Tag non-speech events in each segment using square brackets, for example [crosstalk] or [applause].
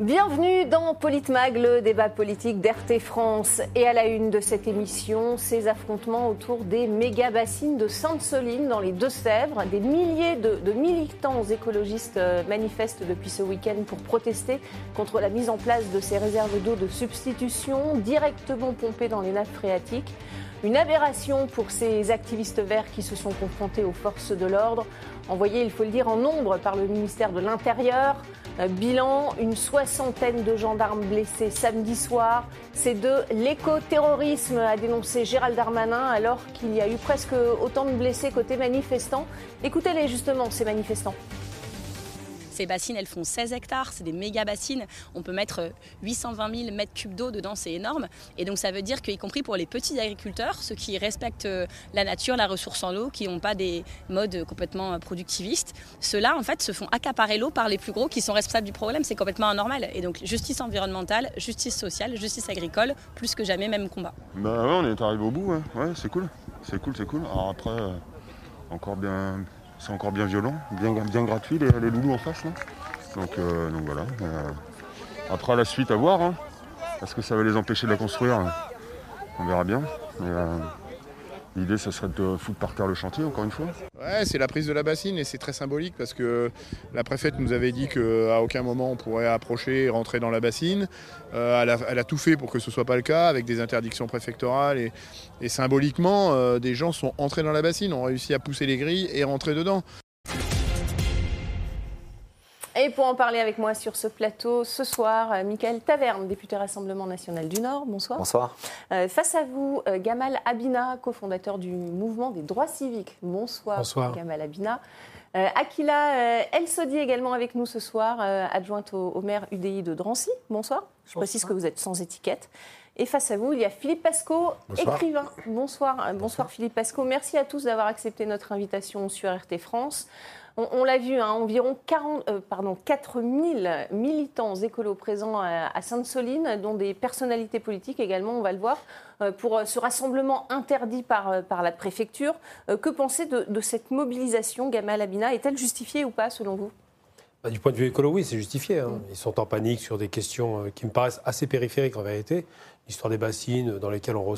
Bienvenue dans Politmag, le débat politique d'RT France. Et à la une de cette émission, ces affrontements autour des méga bassines de Sainte-Soline dans les Deux-Sèvres. Des milliers de, militants écologistes euh, manifestent depuis ce week-end pour protester contre la mise en place de ces réserves d'eau de substitution directement pompées dans les nappes phréatiques. Une aberration pour ces activistes verts qui se sont confrontés aux forces de l'ordre, envoyés, il faut le dire, en nombre par le ministère de l'Intérieur. Bilan, une soixantaine de gendarmes blessés samedi soir. C'est de l'éco-terrorisme, a dénoncé Gérald Darmanin, alors qu'il y a eu presque autant de blessés côté manifestants. Écoutez-les justement, ces manifestants. Ces bassines, elles font 16 hectares, c'est des méga bassines. On peut mettre 820 000 mètres cubes d'eau dedans, c'est énorme. Et donc ça veut dire qu'y compris pour les petits agriculteurs, ceux qui respectent euh, la nature, la ressource en eau, qui n'ont pas des modes complètement productivistes, ceux-là en fait se font accaparer l'eau par les plus gros qui sont responsables du problème. C'est complètement anormal. Et donc justice environnementale, justice sociale, justice agricole, plus que jamais même combat. Bah ouais, on est arrivé au bout, ouais, ouais c'est cool. C'est cool, c'est cool. Alors après, euh, encore bien c'est encore bien violent, bien, gratuit, les, les loulous en face. Euh, donc voilà. Euh, après, la suite à voir. Hein. Est-ce que ça va les empêcher de la construire On verra bien. Euh, L'idée, ce serait de foutre par terre le chantier, encore une fois. Ouais, c'est la prise de la bassine et c'est très symbolique parce que la préfète nous avait dit qu'à aucun moment on pourrait approcher et rentrer dans la bassine. Euh, elle, a, tout fait pour que ce ne soit pas le cas, avec des interdictions préfectorales et, et symboliquement, euh, des gens sont entrés dans la bassine, ont réussi à pousser les grilles et rentrer dedans. Et pour en parler avec moi sur ce plateau ce soir, euh, Michael Taverne, député Rassemblement national du Nord. Bonsoir. Bonsoir. Euh, face à vous, euh, Gamal Abina, cofondateur du mouvement des droits civiques. Bonsoir. Bonsoir. Gamal Abina. Euh, Akila El Sodi également avec nous ce soir, euh, adjointe au, au, maire UDI de Drancy. Bonsoir. Je Bonsoir. précise que vous êtes sans étiquette. Et face à vous, il y a Philippe Pasco, Bonsoir. écrivain. Bonsoir. Bonsoir. Bonsoir Philippe Pasco. Merci à tous d'avoir accepté notre invitation sur RT France. On, on l'a vu, hein, environ 40, euh, pardon, 4000 militants écolos présents à, à Sainte-Soline, dont des personnalités politiques également, on va le voir, euh, pour ce rassemblement interdit par, euh, par la préfecture. Euh, que pensez de, de cette mobilisation, Gamal Abina? Est-elle justifiée ou pas, selon vous? Bah, Du point de vue écolo, oui, c'est justifié. Hein. Ils sont en panique sur des questions qui me paraissent assez périphériques en vérité. L'histoire des bassines dans lesquelles on, re,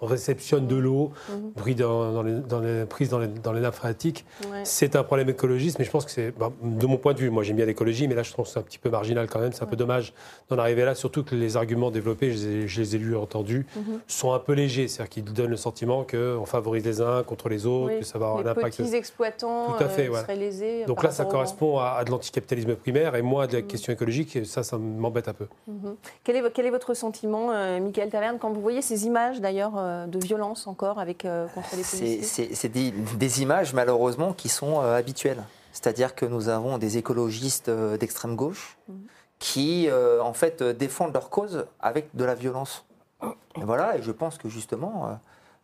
on réceptionne de l'eau, mmh. prise dans, dans, les, dans, les, prise dans, les, dans les nappes phréatiques. Ouais. C'est un problème écologiste, mais je pense que c'est, bah, de mon point de vue, moi j'aime bien l'écologie, mais là je trouve que c'est un petit peu marginal quand même, c'est un ouais. peu dommage d'en arriver là, surtout que les arguments développés, je les ai, je les ai lus et entendus, mmh. sont un peu légers, c'est-à-dire qu'ils donnent le sentiment qu'on favorise les uns contre les autres, oui. que ça va avoir les un impact. Les petits exploitants Tout à fait, euh, ouais. seraient lésés. Donc là, ça correspond à, à de l'anticapitalisme primaire, et moi, de la mmh. question écologique, ça, ça m'embête un peu. Quel est, quel, est, votre sentiment, euh, Michael Taverne, quand vous voyez ces images d'ailleurs euh, de violence encore avec, euh, contre les policiers C'est des, des, images malheureusement qui sont euh, habituelles. C'est-à-dire que nous avons des écologistes euh, d'extrême gauche mmh. qui euh, en fait défendent leur cause avec de la violence. Et voilà, et je pense que justement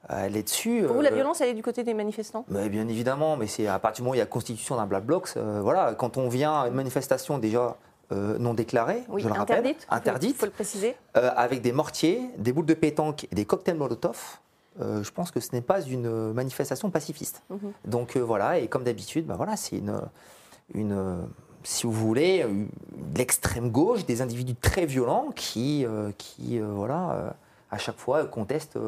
elle est dessus. Pour vous, la violence, elle est du côté des manifestants? Mais Bien évidemment, mais c'est à partir du moment où il y a constitution d'un black bloc, voilà, quand on vient à une manifestation déjà euh, non déclarée, oui, je le rappelle, interdite, il faut le préciser, euh, avec des mortiers, des boules de pétanque et des cocktails Molotov. Euh, je pense que ce n'est pas une manifestation pacifiste. -hmm. Donc voilà, et comme d'habitude, bah, voilà, c'est une, une, si vous voulez, l'extrême gauche, des individus très violents qui, qui voilà, à chaque fois contestent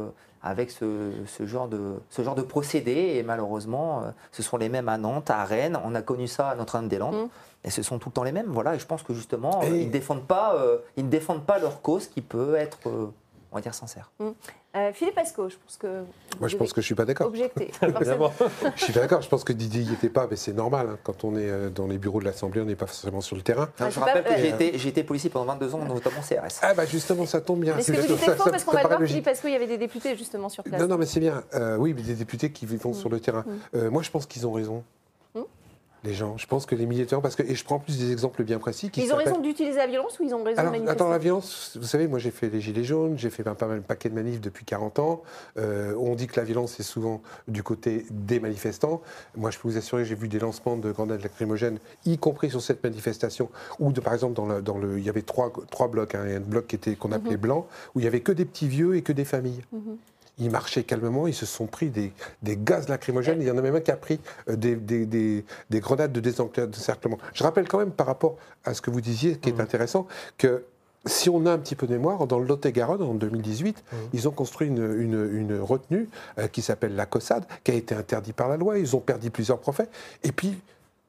avec ce, ce, genre de, ce genre de procédé. Et malheureusement, ce sont les mêmes à Nantes, à Rennes. On a connu ça à Notre-Dame-des-Landes. Mm. Et ce sont tout le temps les mêmes. Voilà. Et je pense que justement, et... ils, ne défendent pas, euh, ils ne défendent pas leur cause qui peut être, euh, on va dire, sincère. Mm. Euh, Philippe Pasco, je pense que. Moi, je pense que je ne suis pas d'accord. Objecté. [laughs] je suis pas d'accord. Je pense que Didier n'y était pas, mais c'est normal. Hein. Quand on est dans les bureaux de l'Assemblée, on n'est pas forcément sur le terrain. Ah, je rappelle pas, que j'ai été, été, policier pendant 22 ans, notamment CRS. Ah, bah justement, ça tombe bien. Est-ce que vous dites faux Parce qu'on va le voir, Philippe Pasco, il y avait des députés justement sur place. Non, non, mais c'est bien. Euh, oui, mais des députés qui vont mmh. sur le terrain. Mmh. Euh, moi, je pense qu'ils ont raison les gens. Je pense que les militants, parce que, et je prends plus des exemples bien précis. Qui ils ont raison d'utiliser la violence ou ils ont raison Alors, de manifester Attends, la violence, vous savez, moi j'ai fait les Gilets jaunes, j'ai fait pas mal, un paquet de manifs depuis 40 ans. Euh, on dit que la violence est souvent du côté des manifestants. Moi je peux vous assurer, j'ai vu des lancements de grenades lacrymogènes, y compris sur cette manifestation, où de, par exemple, dans le, dans le, il y avait trois, trois blocs, hein, un bloc qu'on qu appelait mm -hmm. blanc, où il n'y avait que des petits vieux et que des familles. Mm -hmm. Ils marchaient calmement, ils se sont pris des, des gaz lacrymogènes. Il y en a même un qui a pris euh, des, des, des, des grenades de désencerclement. Je rappelle quand même par rapport à ce que vous disiez, qui est Mmh. intéressant, que si on a un petit peu de mémoire, dans le Lot-et-Garonne, en 2018, Mmh. ils ont construit une, une- une retenue euh, qui s'appelle la Cossade, qui a été interdite par la loi. Ils ont perdu plusieurs prophètes. Et puis,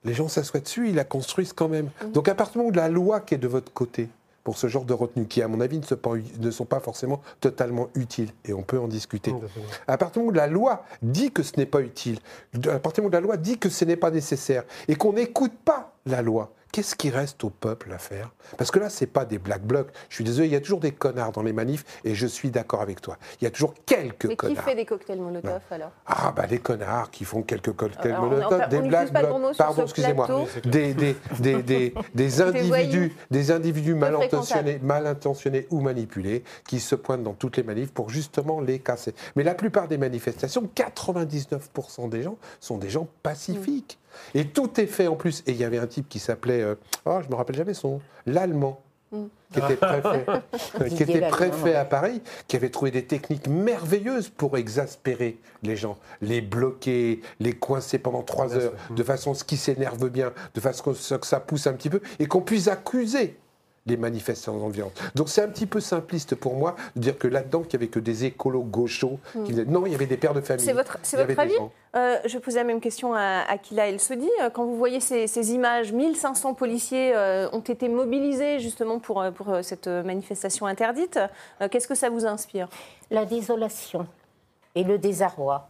les gens s'assoient dessus, ils la construisent quand même. Donc, à partir du moment où la loi qui est de votre côté, pour ce genre de retenue, qui, à mon avis, ne, se pas- ne sont pas forcément totalement utiles, et on peut en discuter. À partir du moment où la loi dit que ce n'est pas utile, à partir du moment où la loi dit que ce n'est pas nécessaire, et qu'on n'écoute pas la loi, qu'est-ce qui reste au peuple à faire? Parce que là, ce n'est pas des black blocs. Je suis désolé, il y a toujours des connards dans les manifs, et je suis d'accord avec toi. Il y a toujours quelques Mais qui connards. fait des cocktails Molotov alors? Ah, bah les connards qui font quelques cocktails Alors, on Molotov, on des black blocs, pardon, excusez-moi, des, des, des, des, [laughs] des individus, voyous. des individus mal intentionnés, mal intentionnés ou manipulés qui se pointent dans toutes les manifs pour justement les casser. Mais la plupart des manifestations, 99% des gens sont des gens pacifiques. Et tout est fait en plus. Et il y avait un type qui s'appelait, euh, oh, je me rappelle jamais son nom, l'allemand. Qui était préfet, [laughs] euh, qui était préfet ouais. à Paris, qui avait trouvé des techniques merveilleuses pour exaspérer les gens, les bloquer, les coincer pendant trois heures, de façon à ce qu'ils s'énervent bien, de façon à ce que ça pousse un petit peu, et qu'on puisse accuser les manifestants en violence. Donc c'est un petit peu simpliste pour moi de dire que là-dedans, qu'il n'y avait que des écolos gauchos. Qui disaient- Non, il y avait des pères de famille. C'est votre, avis. Euh, Je posais la même question à Akila El Sodi. Euh, Quand vous voyez ces, ces images, 1500 policiers euh, ont été mobilisés justement pour, euh, pour cette manifestation interdite. Euh, Qu'est-ce que ça vous inspire? La désolation et le désarroi,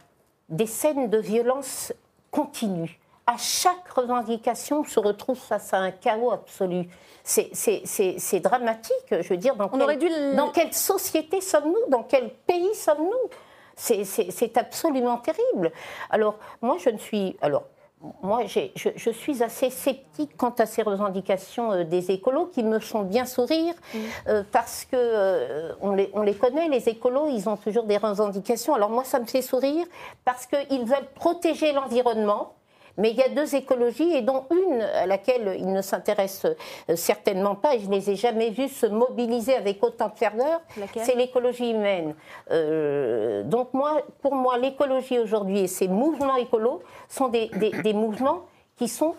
des scènes de violence continues. À chaque revendication, on se retrouve face à un chaos absolu. C'est- dramatique, je veux dire. Dans On quelle- aurait dû le- Dans quelle société sommes-nous? Dans quel pays sommes-nous? C'est- absolument terrible. Alors, moi, je ne suis. Alors, moi, je, je suis assez sceptique quant à ces revendications euh, des écolos qui me font bien sourire euh, parce que euh, on, les, on les connaît, les écolos, ils ont toujours des revendications. Alors, moi, ça me fait sourire parce qu'ils veulent protéger l'environnement. Mais il y a deux écologies, et dont une à laquelle ils ne s'intéressent euh, certainement pas, et je ne les ai jamais vus se mobiliser avec autant de ferveur, c'est l'écologie humaine. Euh, donc moi, pour moi, l'écologie aujourd'hui et ces mouvements écolos sont des, des- des mouvements qui sont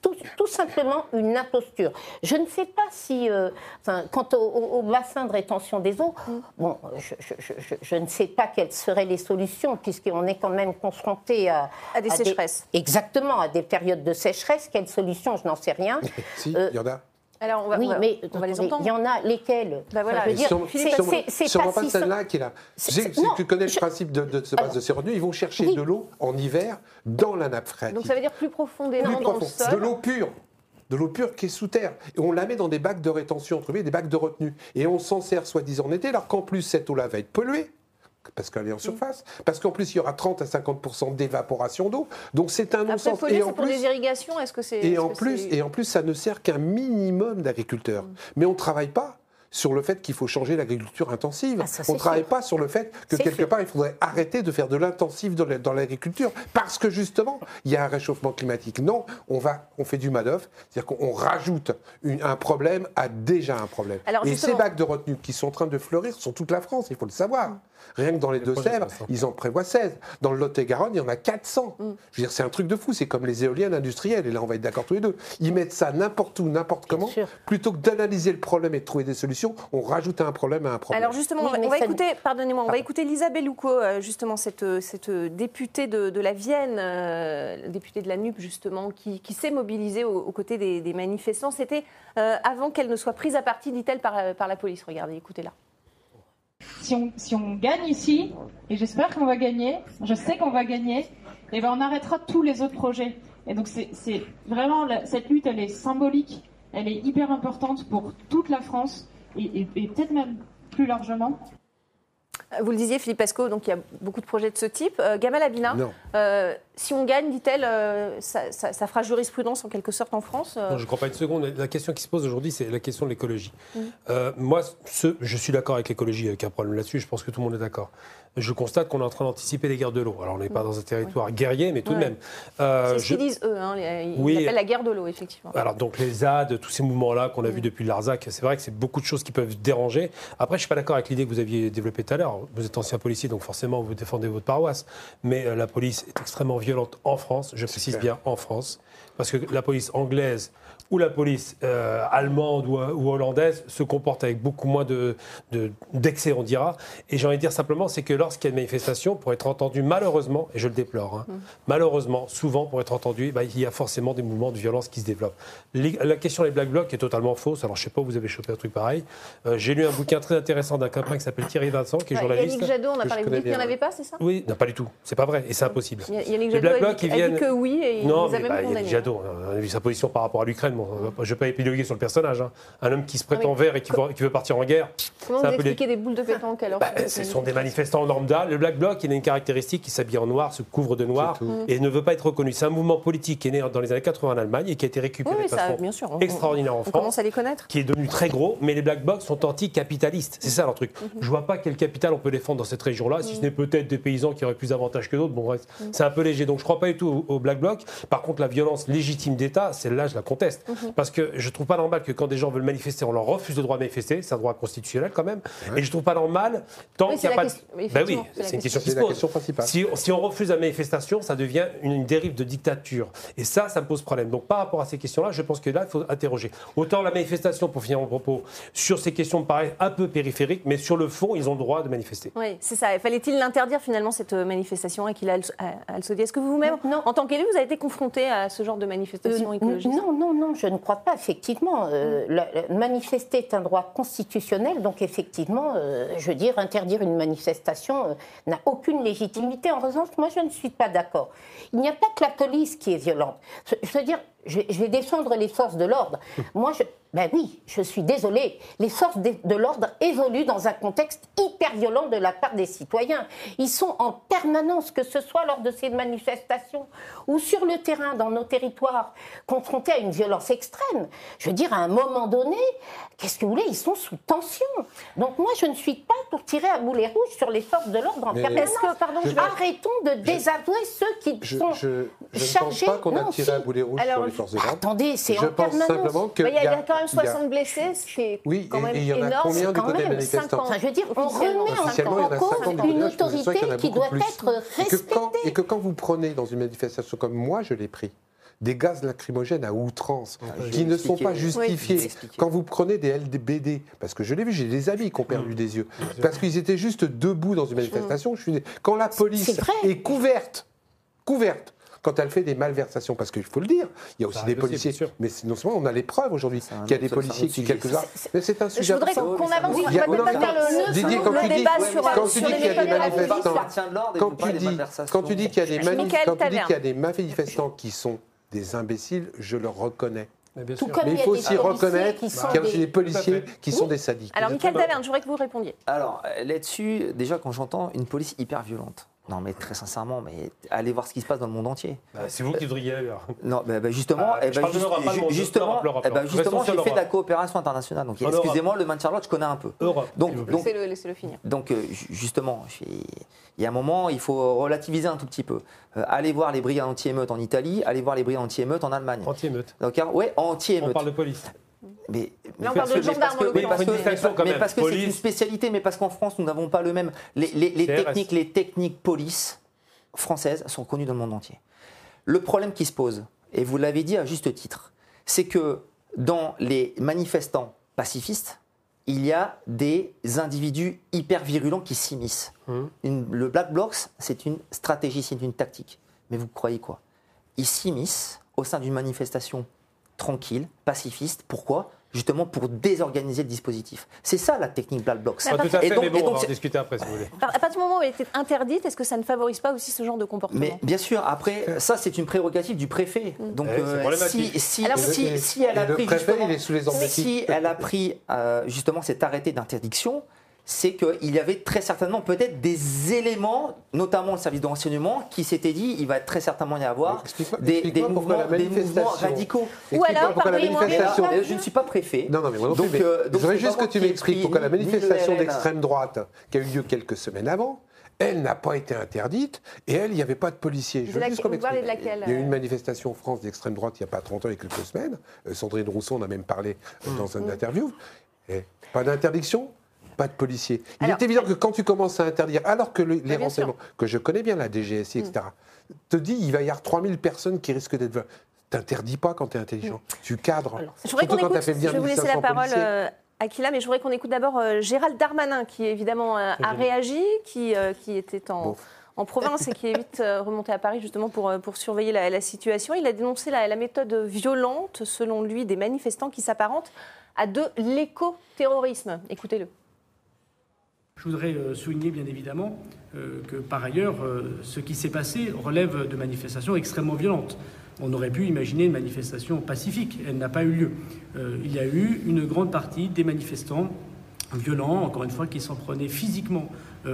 tout, tout simplement une imposture. Je ne sais pas si, euh, enfin, quant au, au- au bassin de rétention des eaux, bon, je, je- je- je- je ne sais pas quelles seraient les solutions, puisqu'on est quand même confronté à, À des sécheresses. exactement, à des périodes de sécheresse. Quelles solutions, je n'en sais rien. [laughs] Si, Euh, il y en a. Alors, on va, oui, on va- mais on va les attendez, entendre. il y en a lesquelles Bah voilà, c'est- sûrement- pas celle-là qui est là. Tu connais le principe de, de ce base Alors- de ces revenus, ils vont chercher de l'eau en hiver dans la nappe phréatique. Donc ça veut dire plus profondément dans le sol. De l'eau pure. De l'eau pure qui est sous terre. Et on la met dans des bacs de rétention, entre guillemets, des bacs de retenue. Et on s'en sert soi-disant en été, alors qu'en plus, cette eau-là va être polluée. Parce qu'elle est en surface. Parce qu'en plus, il y aura 30 à 50% d'évaporation d'eau. Donc c'est un non-sens. Et en pour plus, des irrigations. Est-ce que c'est et en, plus, c'est- et en plus, ça ne sert qu'un minimum d'agriculteurs. Mais on ne travaille pas sur le fait qu'il faut changer l'agriculture intensive. Ah, ça, on ne travaille pas sur le fait que quelque part, il faudrait arrêter de faire de l'intensif dans la- dans l'agriculture. Parce que justement, il y a un réchauffement climatique. Non, on, va, on fait du manœuvre, c'est-à-dire qu'on rajoute une- un problème à déjà un problème. Alors, et ces bacs de retenue qui sont en train de fleurir sur toute la France, il faut le savoir. Rien que dans les Deux-Sèvres, ils en prévoient 16. Dans le Lot-et-Garonne, il y en a 400. Je veux dire, c'est un truc de fou. C'est comme les éoliennes industrielles. Et là, on va être d'accord tous les deux. Ils mettent ça n'importe où, n'importe comment. sûr. Plutôt que d'analyser le problème et de trouver des solutions, on rajoute un problème à un problème. Alors justement, Oui, on va, ça- écouter, pardonnez-moi, on va écouter Lisa Bellouco, euh, justement cette, cette députée de, de la Vienne, euh, députée de la NUP justement, qui, qui s'est mobilisée aux, aux côtés des, des manifestants. C'était euh, avant qu'elle ne soit prise à partie, dit-elle, par, euh, par la police. Regardez, écoutez-la. Si on, si on gagne ici, et j'espère qu'on va gagner, je sais qu'on va gagner, et ben on arrêtera tous les autres projets. Et donc c'est c'est vraiment, la- cette lutte, elle est symbolique, elle est hyper importante pour toute la France, et, et- et peut-être même plus largement. Vous le disiez, Philippe Pasco, donc il y a beaucoup de projets de ce type. Euh, Gamal Abina, Non. euh, si on gagne, dit-elle, euh, ça, ça- ça fera jurisprudence en quelque sorte en France euh, Non, je ne crois pas une seconde. La question qui se pose aujourd'hui, c'est la question de l'écologie. Mm. Euh, moi, ce- je suis d'accord avec l'écologie, avec un problème là-dessus. Je pense que tout le monde est d'accord. Je constate qu'on est en train d'anticiper les guerres de l'eau. Alors, on n'est pas dans un territoire guerrier, mais tout de Mm. Ouais. même. Euh, C'est ce je- qu'ils disent, eux. Hein, les- ils Oui. appellent la guerre de l'eau, effectivement. Alors donc les ZAD, tous ces mouvements-là qu'on a vus depuis l'Arzac, c'est vrai que c'est beaucoup de choses qui peuvent déranger. Après, je suis pas d'accord avec l'idée que vous aviez développée tout à l'heure. Vous êtes ancien policier, donc forcément vous défendez votre paroisse. Mais euh, la police est extrêmement violente en France. Je précise bien en France, parce que la police anglaise ou la police euh, allemande ou, ou hollandaise se comporte avec beaucoup moins de, de- d'excès, on dira. Et j'ai envie de dire simplement, c'est que lorsqu'il y a une manifestation, pour être entendu, malheureusement, et je le déplore, hein, malheureusement, souvent, pour être entendu, bah, il y a forcément des mouvements de violence qui se développent. Les- la question des Black Blocs est totalement fausse. Alors, je sais pas, où vous avez chopé un truc pareil. Euh, j'ai lu un bouquin très intéressant d'un copain qui s'appelle Thierry Vincent, qui est Ouais, journaliste. Yannick Jadot, on a parlé, vous dites qu'il n'y en avait pas, c'est ça? Oui, non, pas du tout. C'est pas vrai, et c'est impossible. Yannick Les Jadot Black a Blocs, dit, ils a dit viennent- que oui et il Non, les a mais même bah, il y a condamnés. Jadot, on a vu sa position par rapport à l'Ukraine. On pas- je ne vais pas épiloguer sur le personnage. hein. Un homme qui se prétend Ah oui. vert et qui, veut- qui veut partir en guerre. Comment c'est vous un peu les- expliquez des boules de pétanque alors Bah, cette ce sont des manifestants lambda. Le Black Bloc, il a une caractéristique qui s'habille en noir, se couvre de noir et ne veut pas être reconnu. C'est un mouvement politique qui est né dans les années 80 en Allemagne et qui a été récupéré oui, de ça, façon bien sûr. on- extraordinaire en On France commence à les connaître. qui est devenu très gros, mais les Black Blocs sont anticapitalistes. C'est ça leur truc. Mhm. Je vois pas quel capital on peut défendre dans cette région-là, si ce n'est peut-être des paysans qui auraient plus d'avantages que d'autres. Bon, bref, Mhm. c'est un peu léger. Donc je crois pas du tout au, au Black Bloc. Par contre, la violence légitime d'État, celle-là, je la conteste. Mhm. Parce que je trouve pas normal que quand des gens veulent manifester, on leur refuse le droit de manifester. C'est un droit constitutionnel quand même. Et je trouve pas normal tant Oui, qu'il n'y a pas de... question- Ben oui, c'est une question qui C'est se la pose. question principale. Si, si on refuse la manifestation, ça devient une, une dérive de dictature. Et ça, ça me pose problème. Donc par rapport à ces questions-là, je pense que là, il faut interroger. Autant la manifestation, pour finir mon propos, sur ces questions me paraît un peu périphérique, mais sur le fond, ils ont le droit de manifester. Oui, c'est ça. Fallait-il l'interdire finalement cette euh, manifestation à qu'il a à Al-Sodi Est-ce que vous-même, Non. en tant qu'élu, vous avez été confronté à ce genre de manifestation Euh, écologiste? non, non, non, je ne crois pas. Effectivement, euh, la- la- manifester est un droit constitutionnel, donc effectivement, euh, je veux dire, interdire une manifestation euh, n'a aucune légitimité. En revanche, moi, je ne suis pas d'accord. Il n'y a pas que la police qui est violente. Je, je veux dire, je, je vais défendre les forces de l'ordre. [laughs] Moi, je, ben oui, je suis désolée. Les forces de, de l'ordre évoluent dans un contexte hyper violent de la part des citoyens. Ils sont en permanence, que ce soit lors de ces manifestations ou sur le terrain, dans nos territoires, confrontés à une violence extrême. Je veux dire, à un moment donné, qu'est-ce que vous voulez? Ils sont sous tension. Donc moi, je ne suis pas pour tirer à boulet rouge sur les forces de l'ordre en Mais- permanence. Que, pardon, je vais- Arrêtons de désavouer ceux qui Je, sont je- je ne pense pas qu'on a tiré si. à boulet rouge Alors, sur les forces de l'ordre. Attendez, c'est Je en pense permanence. simplement que Bah, Il y, a- il y a quand même il y a- 60 blessés, ce qui est Oui, quand même et il y en a énorme. combien du quand côté des même, manifestants Enfin, je veux dire, on Officiellement, remet en cause 50 une autorité qui doit être respectée. et que quand vous prenez dans une manifestation comme moi, je l'ai pris, des gaz lacrymogènes à outrance, je qui ne sont pas justifiés. Quand vous prenez des LBD, parce que je l'ai vu, j'ai des amis qui ont perdu des yeux, parce qu'ils étaient juste debout dans une manifestation. Je suis... Quand la police C'est est couverte, couverte, quand elle fait des malversations, parce qu'il faut le dire, il y a aussi Ça des aussi, policiers, mais non seulement on a les preuves aujourd'hui qu'il y a des policiers qui, quelques-uns, mais c'est un Je sujet voudrais important. qu'on avance, on va peut-être pas faire le, Didier, le quand tu dis- débat sur, les manifestants- quand tu dis, qu'il y a des mani- Michael quand tu dis Taverne. qu'il y a des manifestants qui sont des imbéciles, je le reconnais. Mais bien Tout sûr. comme Mais il faut aussi reconnaître qui qu'il y a aussi des- policiers qui sont des sadiques. Alors, Michael Taverne, je voudrais que vous répondiez. Alors là-dessus, déjà quand j'entends une police hyper violente, non mais très sincèrement, mais allez voir ce qui se passe dans le monde entier. Bah, c'est vous qui devriez aller. alors. Non, bah, bah, justement, Ah, eh je parle de juste- l'Europe, pas le monde. justement, L'Europe, l'Europe, eh justement, j'ai fait de la coopération internationale. Donc excusez-moi, le maintien de l'ordre, je connais un peu. Europe. Donc, donc, Laissez-le laissez-le finir. Donc, euh, ju- justement, il y a un moment, il faut relativiser un tout petit peu. Euh, allez voir les brigades anti-émeutes en Italie, allez voir les brigades anti-émeutes en Allemagne. Anti-émeute. D'accord Ouais, On anti-émeutes. parle de police. Mais, on parle de gendarmes, parce que- en mais l'occurrence. mais parce que c'est une spécialité, mais parce qu'en France, nous n'avons pas le même. Les, les- les CRS. techniques, les techniques police françaises sont connues dans le monde entier. Le problème qui se pose, et vous l'avez dit à juste titre, c'est que dans les manifestants pacifistes, il y a des individus hyper virulents qui s'immiscent. Hum. Le Black Blocs, c'est une stratégie, c'est une tactique. Mais vous croyez quoi? Ils s'immiscent au sein d'une manifestation tranquille, pacifiste. Pourquoi? Justement pour désorganiser le dispositif. C'est ça la technique Black Blocs. Pas tout à Et fait, donc- mais et bon, on va en discuter après si vous voulez. À partir du moment où elle était interdite, est-ce que ça ne favorise pas aussi ce genre de comportement? Mais bien sûr, après, ça c'est une prérogative du préfet. Donc Eh, euh, si, si, Alors, si, Et- si elle a pris préfet, justement, il est sous les emblétiques. si elle a pris euh, justement cet arrêté d'interdiction, c'est qu'il y avait très certainement peut-être des éléments, notamment le service de renseignement, qui s'était dit il va très certainement y avoir des, mouvements, la des mouvements manifestation- radicaux. Ou alors, pourquoi la manifestation. Euh, Je ne suis pas préfet. Non, non, mais moi non plus, Donc, mais euh, donc je voudrais juste que tu m'expliques pourquoi la manifestation d'extrême droite qui a eu lieu quelques semaines avant, elle n'a pas été interdite et elle, il n'y avait pas de policiers. Je De veux laquelle- juste qu'on vous parlez de m'explique. laquelle, Il y a eu euh une manifestation en France d'extrême droite il n'y a pas 30 ans, a quelques semaines. Euh, Sandrine Rousseau en a même parlé euh, Mmh. dans une interview. Et pas d'interdiction pas de policiers. Il Alors- est évident que quand tu commences à interdire, alors que le- les renseignements, que je connais bien la DGSI, etc., te dit il va y avoir 3000 personnes qui risquent d'être... T'interdis pas quand tu es intelligent. Tu cadres. Je voudrais qu'on écoute, fait je vais vous laisser la 1500 parole, euh, Aquila, mais je voudrais qu'on écoute d'abord euh, Gérald Darmanin, qui évidemment euh, a réagi, qui, euh, qui était en, Bon. en province et qui est vite remonté à Paris justement pour, pour surveiller la, la situation. Il a dénoncé la, la méthode violente, selon lui, des manifestants qui s'apparentent à de l'éco-terrorisme. Écoutez-le. Je voudrais euh, souligner bien évidemment euh, que par ailleurs, euh, ce qui s'est passé relève de manifestations extrêmement violentes. On aurait pu imaginer une manifestation pacifique, elle n'a pas eu lieu. Il y a eu une grande partie des manifestants violents, encore une fois, qui s'en prenaient physiquement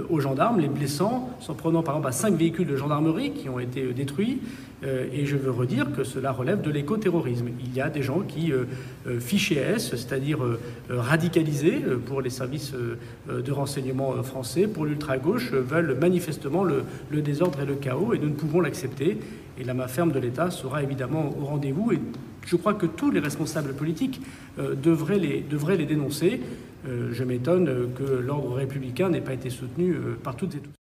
aux gendarmes, les blessant, s'en prenant par exemple à cinq véhicules de gendarmerie qui ont été euh, détruits. Euh, et je veux redire que cela relève de l'écoterrorisme. Il y a des gens qui, euh, euh, fichés S, c'est-à-dire euh, euh, radicalisés euh, pour les services euh, euh, de renseignement euh, français, pour l'ultra-gauche, euh, veulent manifestement le, désordre et le chaos, et nous ne pouvons l'accepter. Et la main ferme de l'État sera évidemment au rendez-vous. Je crois que tous les responsables politiques euh, devraient, les, devraient les dénoncer. Euh, je m'étonne euh, que l'ordre républicain n'ait pas été soutenu par toutes et tous.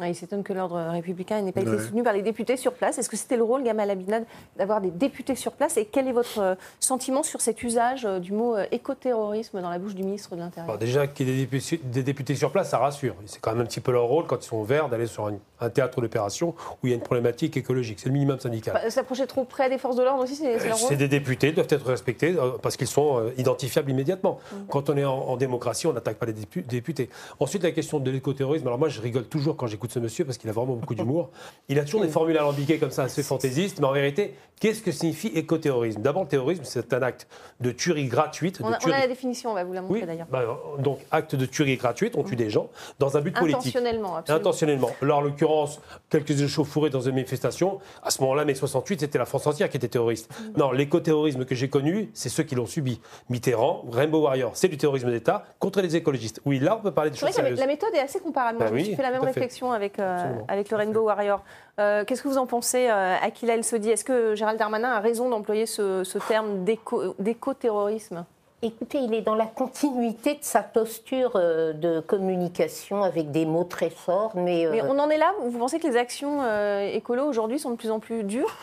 Ouais, il s'étonne que l'ordre républicain n'ait pas été Ouais. soutenu par les députés sur place. Est-ce que c'était le rôle, Gamal Abinad, d'avoir des députés sur place Et quel est votre euh, sentiment sur cet usage euh, du mot euh, écoterrorisme dans la bouche du ministre de l'Intérieur? Déjà, qu'il y ait des députés, des députés sur place, ça rassure. C'est quand même un petit peu leur rôle, quand ils sont verts, d'aller sur un, un théâtre d'opération où il y a une problématique écologique. C'est le minimum syndical. Bah, S'approcher trop près des forces de l'ordre aussi, c'est leur rôle C'est des députés, doivent être respectés parce qu'ils sont identifiables immédiatement. Mm. Quand on est en, en démocratie, on n'attaque pas les dépu- députés. Ensuite, la question de l'écoterrorisme. Alors moi, je rigole toujours quand j'écoute ce monsieur parce qu'il a vraiment beaucoup [laughs] d'humour. Il a toujours Mm. des formules alambiquées comme ça, assez fantaisistes, mais en vérité, qu'est-ce que signifie écoterrorisme D'abord, le terrorisme, c'est un acte de tuerie gratuite. on de a, on a tuerie- la définition, on va vous la montrer Oui, d'ailleurs. bah, donc acte de tuerie gratuite, on tue des gens dans un but politique. Intentionnellement, absolument. Intentionnellement. Là, en l'occurrence, quelques échauffourées dans une manifestation. À ce moment-là, mai 68, c'était la France entière qui était terroriste. Mm. Non, l'écoterrorisme que j'ai connu, c'est ceux qui l'ont subi. Mitterrand, Rainbow Warrior, c'est du terrorisme d'État contre les écologistes. Oui, là, on peut parler de choses la, sérieuses. la méthode est assez comparable. Bah je oui, suis fait la même réflexion avec, euh, avec le Rainbow Warrior. Euh, Qu'est-ce que vous en pensez, euh, Aquila El Sodi Est-ce que Gérald Darmanin a raison d'employer ce, ce terme d'éco- d'éco-terrorisme? Écoutez, il est dans la continuité de sa posture euh, de communication avec des mots très forts, mais, euh, Mais on en est là? Vous pensez que les actions euh, écolo aujourd'hui sont de plus en plus dures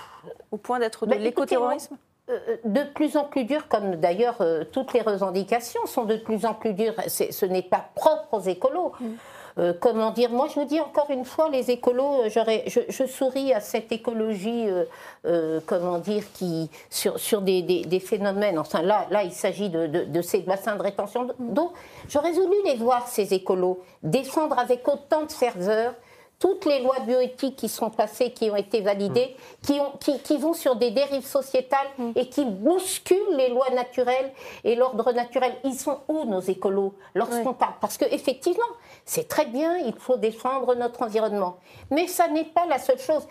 au point d'être de Bah, l'éco-terrorisme? de plus en plus dures, comme d'ailleurs euh, toutes les revendications sont de plus en plus dures. Ce n'est pas propre aux écolos. Euh, comment dire? Moi, je vous dis encore une fois, les écolos, euh, je, souris à cette écologie, euh, comment dire, qui sur, des, phénomènes. Enfin, là, là, il s'agit de ces bassins de rétention d'eau. J'aurais voulu les voir ces écolos défendre avec autant de ferveur toutes les lois bioéthiques qui sont passées, qui ont été validées, qui, ont, qui, qui vont sur des dérives sociétales et qui bousculent les lois naturelles et l'ordre naturel. Ils sont où nos écolos lorsqu'on parle? Parce qu'effectivement, c'est très bien, il faut défendre notre environnement. Mais ça n'est pas la seule chose.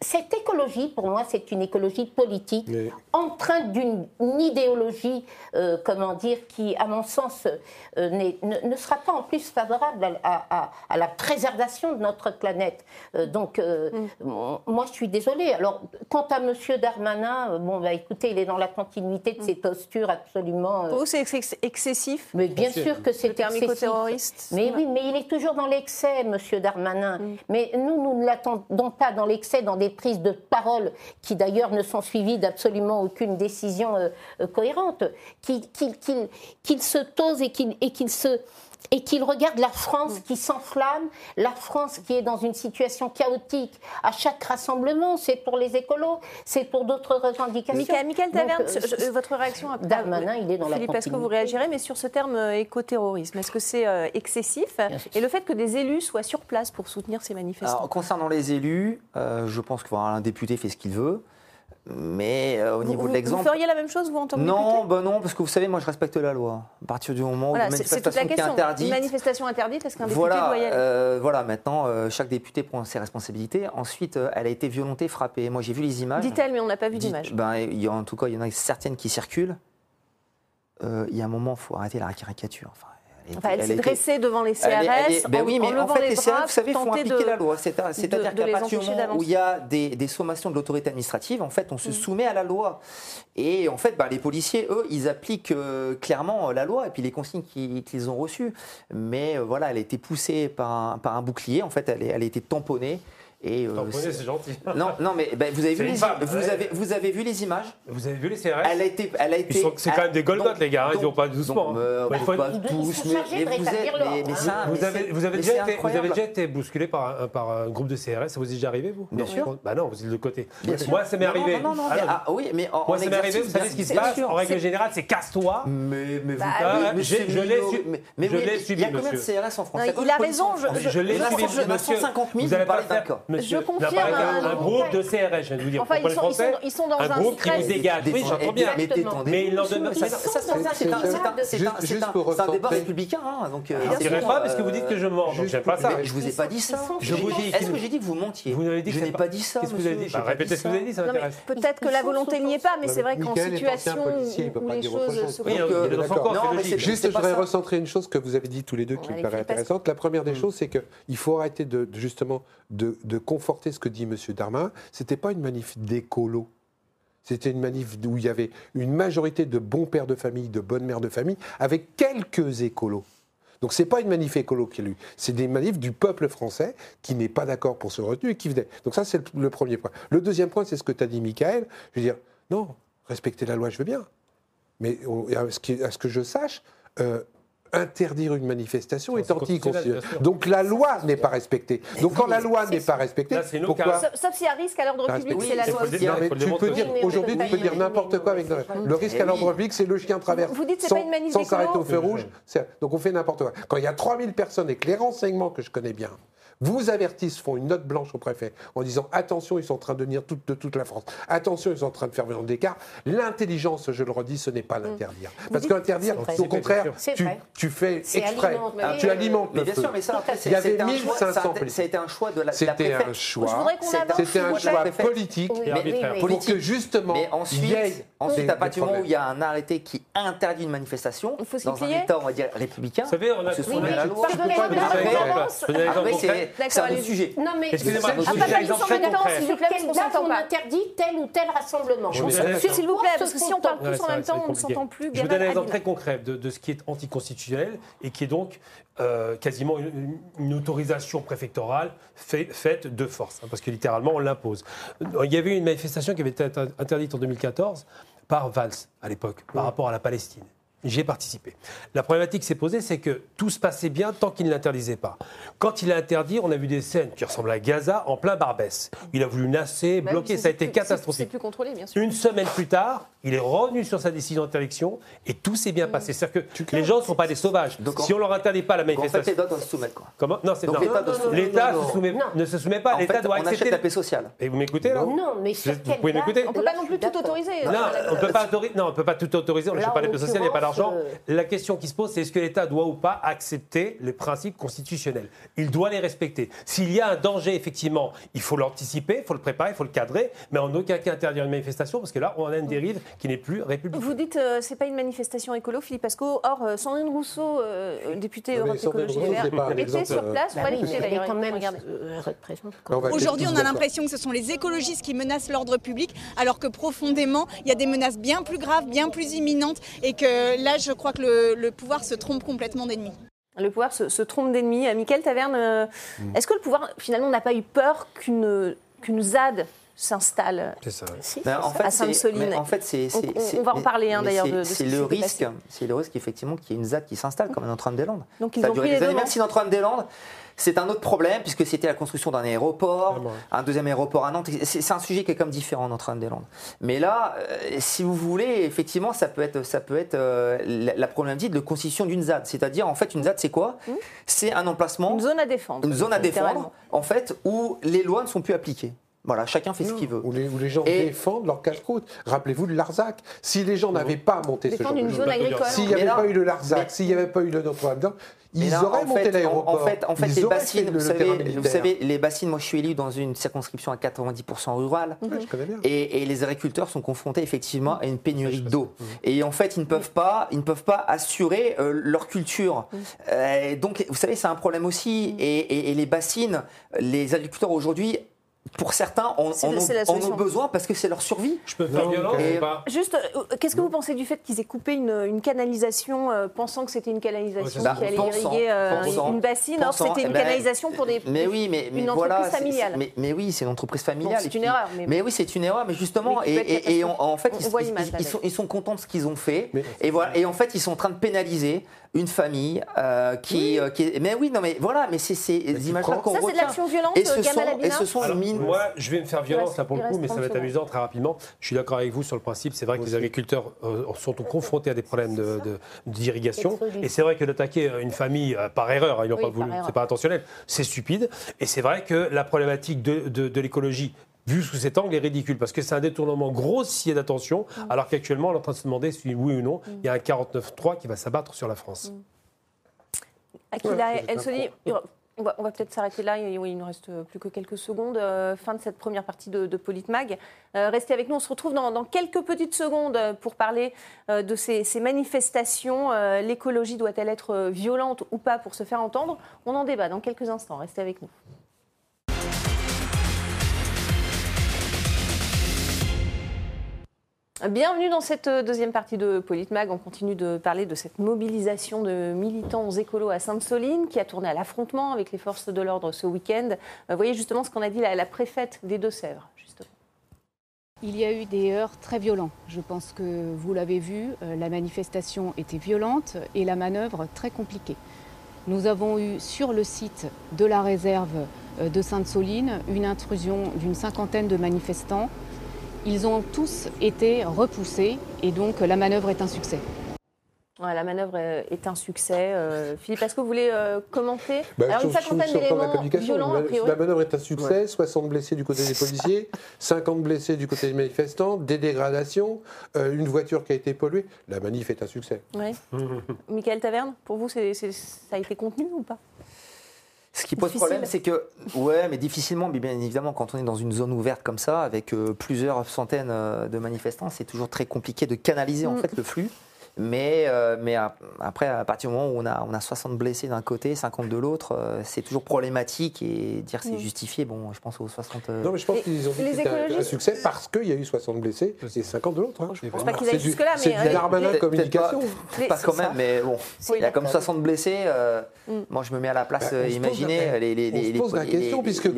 Cette écologie, pour moi, c'est une écologie politique, Mais- empreinte d'une idéologie, euh, comment dire, qui, à mon sens, euh, ne, ne sera pas en plus favorable à, à- à la préservation de notre planète. Euh, donc, euh, mon- moi, je suis désolée. Alors, quant à Monsieur Darmanin, euh, bon, bah, écoutez, il est dans la continuité de ses postures absolument. euh, Pour vous, c'est ex- excessif mais bien sûr. que c'est excessif. Mais oui, mais il est toujours dans l'excès, Monsieur Darmanin. Mais nous, nous ne l'attendons pas dans l'excès, dans des prises de parole qui d'ailleurs ne sont suivies d'absolument aucune décision euh, euh, cohérente. Qu'il qu'il- qu'il- qu'il se tose et qu'il et qu'il se et qu'il regarde la France qui s'enflamme, la France qui est dans une situation chaotique. À chaque rassemblement, c'est pour les écolos, c'est pour d'autres revendications. Michael, Michael Donc, Taverne, euh, je- votre réaction à Darmanin, il est dans la Philippe, est-ce que vous réagirez Mais sur ce terme euh, éco-terrorisme, est-ce que c'est euh, excessif? Et le fait que des élus soient sur place pour soutenir ces manifestants? Alors, concernant les élus, euh, je pense qu'un député fait ce qu'il veut. Mais euh, au niveau de l'exemple. Vous feriez la même chose, vous, en tant que Non, ben non, parce que vous savez, moi, je respecte la loi. À partir du moment où une manifestation est, interdite. Une manifestation interdite, est-ce qu'un député voilà, doit euh, Voilà, maintenant, euh, chaque député prend ses responsabilités. Ensuite, elle a été violentée, frappée. Moi, j'ai vu les images. Dit-elle, mais on n'a pas vu d'image. Ben, en tout cas, il y en a certaines qui circulent. Il y a un moment, il faut arrêter la caricature. Elle, s'est dressée devant les CRS. Ben en, oui, mais en, fait, les, les CRS, vous savez, font appliquer la loi. C'est-à-dire qu'à partir du moment où il y a des, des sommations de l'autorité administrative, en fait, on se mm. soumet à la loi. Et en fait, bah, les policiers, eux, ils appliquent euh, clairement euh, la loi et puis les consignes qu'ils ont reçues. Mais euh, voilà, elle a été poussée par un, par un bouclier. En fait, elle, a été tamponnée. Et euh, c'est gentil. [laughs] Non, non, mais ben, vous avez vu les, femme, vous ouais. avez vous avez vu les images? Vous avez vu les CRS. Elle a été, elle a été. C'est quand même des Golgoth les gars. Hein, donc, ils vont pas doucement. Hein. Euh, ouais, vous êtes, mais, ça, vous avez vous avez déjà été, vous avez déjà été bousculé par un, par un groupe de CRS. Ça vous est déjà arrivé vous? Bien non, sûr. Bah non, vous êtes de côté. Bien Moi, ça m'est arrivé. Non, non, ah, non, ah, oui, mais Moi, ça m'est arrivé. Vous savez ce qui se passe En règle générale, c'est casse-toi. Mais ah, vous. Je l'ai subi. Je l'ai. Il y a combien de CRS en France? Il a raison. Je l'ai subi. 150 000. Vous allez pas d'accord monsieur. Je confirme. Un, groupe de CRS, je viens de vous dire. Enfin, ils, sont, Français, ils, sont, ils, sont, dans un, groupe qui vous dégage. Oui, j'entends bien. Mais, mais ils leur donnent. C'est un débat républicain. Hein, donc, je ne pas parce que vous dites que je mens. Donc, j'aime pas ça. Je vous ai pas dit ça. Je vous dis. Est-ce que j'ai dit que vous mentiez Vous n'avez dit Je n'ai pas dit ça. Qu'est-ce que bah, Répétez ce que vous avez dit, ça m'intéresse. Peut-être que la volonté n'y est pas, mais c'est vrai qu'en situation où les choses se compliquent. Juste, je voudrais recentrer une chose que vous avez dit tous les deux qui me paraît intéressante. La première des choses, c'est qu'il faut arrêter de justement de conforter ce que dit M. Darmanin, c'était pas une manif d'écolo. C'était une manif où il y avait une majorité de bons pères de famille, de bonnes mères de famille, avec quelques écolos. Donc ce n'est pas une manif écolo qui est lui, c'est des manifs du peuple français qui n'est pas d'accord pour ce retenu et qui venait. Donc ça, c'est le premier point. Le deuxième point, c'est ce que tu as dit, Michael. Je veux dire, non, respecter la loi, je veux bien. Mais à ce que je sache, euh, interdire une manifestation est anticonstitutionnel. Donc la loi n'est pas respectée. Donc quand la loi n'est pas respectée, pourquoi Sauf s'il y a risque à l'ordre public, c'est la loi aussi. Tu peux dire aujourd'hui, tu peux dire n'importe quoi avec le risque à l'ordre public, c'est le chien traverse. Vous dites c'est pas une manifestation sans s'arrêter au feu rouge. Donc on fait n'importe quoi. Quand il y a 3000 personnes et que les renseignements que je connais bien vous avertissent, font une note blanche au préfet en disant attention, ils sont en train de venir toute, de toute la France, attention, ils sont en train de faire venir des cars. L'intelligence, je le redis, ce n'est pas l'interdire. Parce que l'interdire, au contraire, tu, fais exprès, ah, tu alimentes mais le feu. Il y avait 1500 Ça a un choix de la C'était un choix, c'était un choix politique, pour que justement, ensuite, ensuite à partir du moment où il y a un arrêté qui interdit une manifestation, dans un État, on va dire républicain, vous savez, on a, on la loi. Je donne un exemple concret. C'est un autre sujet. Non, mais excusez-moi, ah, s'il interdit tel ou tel rassemblement. S'il vous plaît, parce que si on parle tous en même temps, on ne s'entend plus. Je vous donne un exemple très concret de ce qui est anticonstitutionnel et qui est donc euh, quasiment une, une, autorisation préfectorale fait, faite de force, hein, parce que littéralement on l'impose. Il y avait une manifestation qui avait été interdite en 2014 par Valls à l'époque, par rapport à la Palestine. J'ai participé. La problématique s'est posée, c'est que tout se passait bien tant qu'il ne l'interdisait pas. Quand il a interdit, on a vu des scènes qui ressemblent à Gaza en plein Barbès. Il a voulu nasser, bah bloquer, ça a été plus, catastrophique. Plus contrôlé, bien sûr. Une semaine plus tard, il est revenu sur sa décision d'interdiction et tout s'est bien mm. passé. C'est-à-dire que les gens ne sont pas des sauvages. Si on leur interdit pas la manifestation. En fait, l'État doit se soumettre. Comment Non, c'est L'État ne se soumet pas. L'État doit on accepter. la paix sociale. Et vous m'écoutez là Non, mais vous pouvez m'écouter. On ne peut pas non plus tout autoriser. Non, on ne peut pas tout autoriser. On ne pas la paix sociale, il n'y l'argent. Euh. La question qui se pose, c'est est-ce que l'État doit ou pas accepter les principes constitutionnels? Il doit les respecter. S'il y a un danger, effectivement, il faut l'anticiper, il faut le préparer, il faut le cadrer, mais en aucun cas interdire une manifestation, parce que là, on a une dérive qui n'est plus républicaine. Vous dites euh, c'est pas une manifestation écolo, Philippe Asco. Or, euh, Sandrine Rousseau, euh, députée Europe Écologie Vert, était sur place, bah, oui. Aujourd'hui, on a l'impression que ce sont les écologistes qui menacent l'ordre public, alors que profondément, il y a des menaces bien plus graves, bien plus imminentes, et que là, je crois que le, pouvoir se trompe complètement d'ennemi. Le pouvoir se, trompe d'ennemi. Euh, Michael Taverne, euh, mm. est-ce que le pouvoir, finalement, n'a pas eu peur qu'une qu ZAD s'installe? Si, ben, à Sainte-Soline En fait, c'est... On, on, va en parler hein, d'ailleurs de, de, ce le risque, C'est le risque, effectivement, qu'il y ait une ZAD qui s'installe, comme mm. à Notre-Dame-des-Landes. Ça a duré pris années. Même si Notre-Dame-des-Landes c'est un autre problème, puisque c'était la construction d'un aéroport, Vraiment. un deuxième aéroport à Nantes. C'est un sujet qui est comme différent, Notre-Dame-des-Landes. Mais là, euh, si vous voulez, effectivement, ça peut être, ça peut être euh, la, la problématique de constitution d'une ZAD. C'est-à-dire, en fait, une ZAD, c'est quoi C'est un emplacement, Une zone à défendre. une zone à défendre, en fait, où les lois ne sont plus appliquées. Voilà, chacun fait ce qu'il veut. Où les, où les gens Et- défendent leur casse-croûte. Rappelez-vous de Larzac. Si les gens n'avaient pas monté ce genre de s'il n'y avait là- pas eu le Larzac, s'il n'y avait pas eu le Notre-Dame, ils là, auraient en monté l'aéroport. En, fait, en fait les bassines, fait vous savez, vous militaire. savez, les bassines, moi je suis élu dans une circonscription à 90% rurale. Ouais, je connais bien. Et, et les agriculteurs sont confrontés effectivement à une pénurie d'eau. Et en fait, ils ne peuvent pas, ils ne peuvent pas assurer euh, leur culture. Euh, donc, vous savez, c'est un problème aussi. Et, et- et les bassines, les agriculteurs aujourd'hui, pour certains, en, en en ont besoin parce que c'est leur survie. Je peux faire violence et- Juste, euh, qu'est-ce que vous pensez du fait qu'ils aient coupé une, une canalisation, euh, pensant que c'était une canalisation qui allait pensant, irriguer euh, pensant, une bassine, alors que pensant, c'était eh une ben, canalisation pour des, Mais oui, mais, mais une voilà. entreprise familiale. Mais, mais oui, c'est une entreprise familiale. c'est une puis- erreur, mais, Mais oui, c'est une erreur, mais justement, Mais et, être et- et en, en fait, On- ils, sont, ils sont contents de ce qu'ils ont fait, Mais- et voilà, et en fait, ils sont en train de pénaliser une famille euh, qui, euh, qui est- mais oui, non, mais voilà, mais c'est ces images-là prends- qu'on ça c'est de retient. l'action violente, Et ce euh, sont, et ce sont Alors, les mines. moi, je vais me faire violence là pour le coup, mais ça va 30 être amusant très rapidement. Je suis d'accord avec vous sur le principe. C'est vrai que les agriculteurs euh, sont confrontés à des problèmes de- de- d'irrigation. Pétrolier. Et c'est vrai que d'attaquer une famille euh, par erreur, hein, ils n'ont Oui, pas voulu, c'est pas intentionnel, c'est stupide. Et c'est vrai que la problématique de, de- de l'écologie. Vu sous cet angle est ridicule parce que c'est un détournement grossier d'attention, Mm. alors qu'actuellement on est en train de se demander si oui ou non il y a un 49-3 qui va s'abattre sur la France. Mm. Aquila, Ouais, elle se dit, on va, peut-être s'arrêter là, oui, il nous reste plus que quelques secondes. Euh, fin de cette première partie de, de Politmag. Euh, restez avec nous, on se retrouve dans, dans quelques petites secondes pour parler euh, de ces, ces manifestations. L'écologie doit-elle être violente ou pas pour se faire entendre? On en débat dans quelques instants, restez avec nous. Bienvenue dans cette euh, deuxième partie de Politmag. On continue de parler de cette mobilisation de militants écolos à Sainte-Soline qui a tourné à l'affrontement avec les forces de l'ordre ce week-end. Euh, voyez justement ce qu'on a dit la, la préfète des Deux-Sèvres. Il y a eu des heurts très violents. Je pense que vous l'avez vu, euh, la manifestation était violente et la manœuvre très compliquée. Nous avons eu sur le site de la réserve de Sainte-Soline une intrusion d'une cinquantaine de manifestants. Ils ont tous été repoussés et donc la manœuvre est un succès. Ouais, la manœuvre euh, est un succès. Euh, Philippe, est-ce que vous voulez euh, commenter Bah, Alors, une cinquantaine d'éléments violents, la- a priori. La manœuvre est un succès, 60 blessés du côté des policiers, 50 blessés du côté des manifestants, des dégradations, euh, une voiture qui a été polluée. La manif est un succès. Ouais. [laughs] Michael Taverne, pour vous, ça a été contenu ou pas? Ce qui pose Difficile. problème, c'est que, ouais, mais difficilement, mais bien évidemment, quand on est dans une zone ouverte comme ça, avec euh, plusieurs centaines euh, de manifestants, c'est toujours très compliqué de canaliser en Mm. fait le flux. Mais, euh, mais après, à partir du moment où on a, on a 60 blessés d'un côté, 50 de l'autre, euh, c'est toujours problématique et dire que c'est Mm. justifié, bon, je pense aux 60. euh, Non, mais je pense qu'ils ont dit les que c'était un- succès parce qu'il y a eu 60 blessés et 50 de l'autre. hein. Je pense pas qu'ils aillent C'est jusque-là, C'est mais, du euh, Darmanin communication. Pas c'est quand ça. même, mais bon, il y a comme 60 blessés. euh, Mm. Moi, je me mets à la place, Bah, imaginez la- les, les, On se pose la question, puisque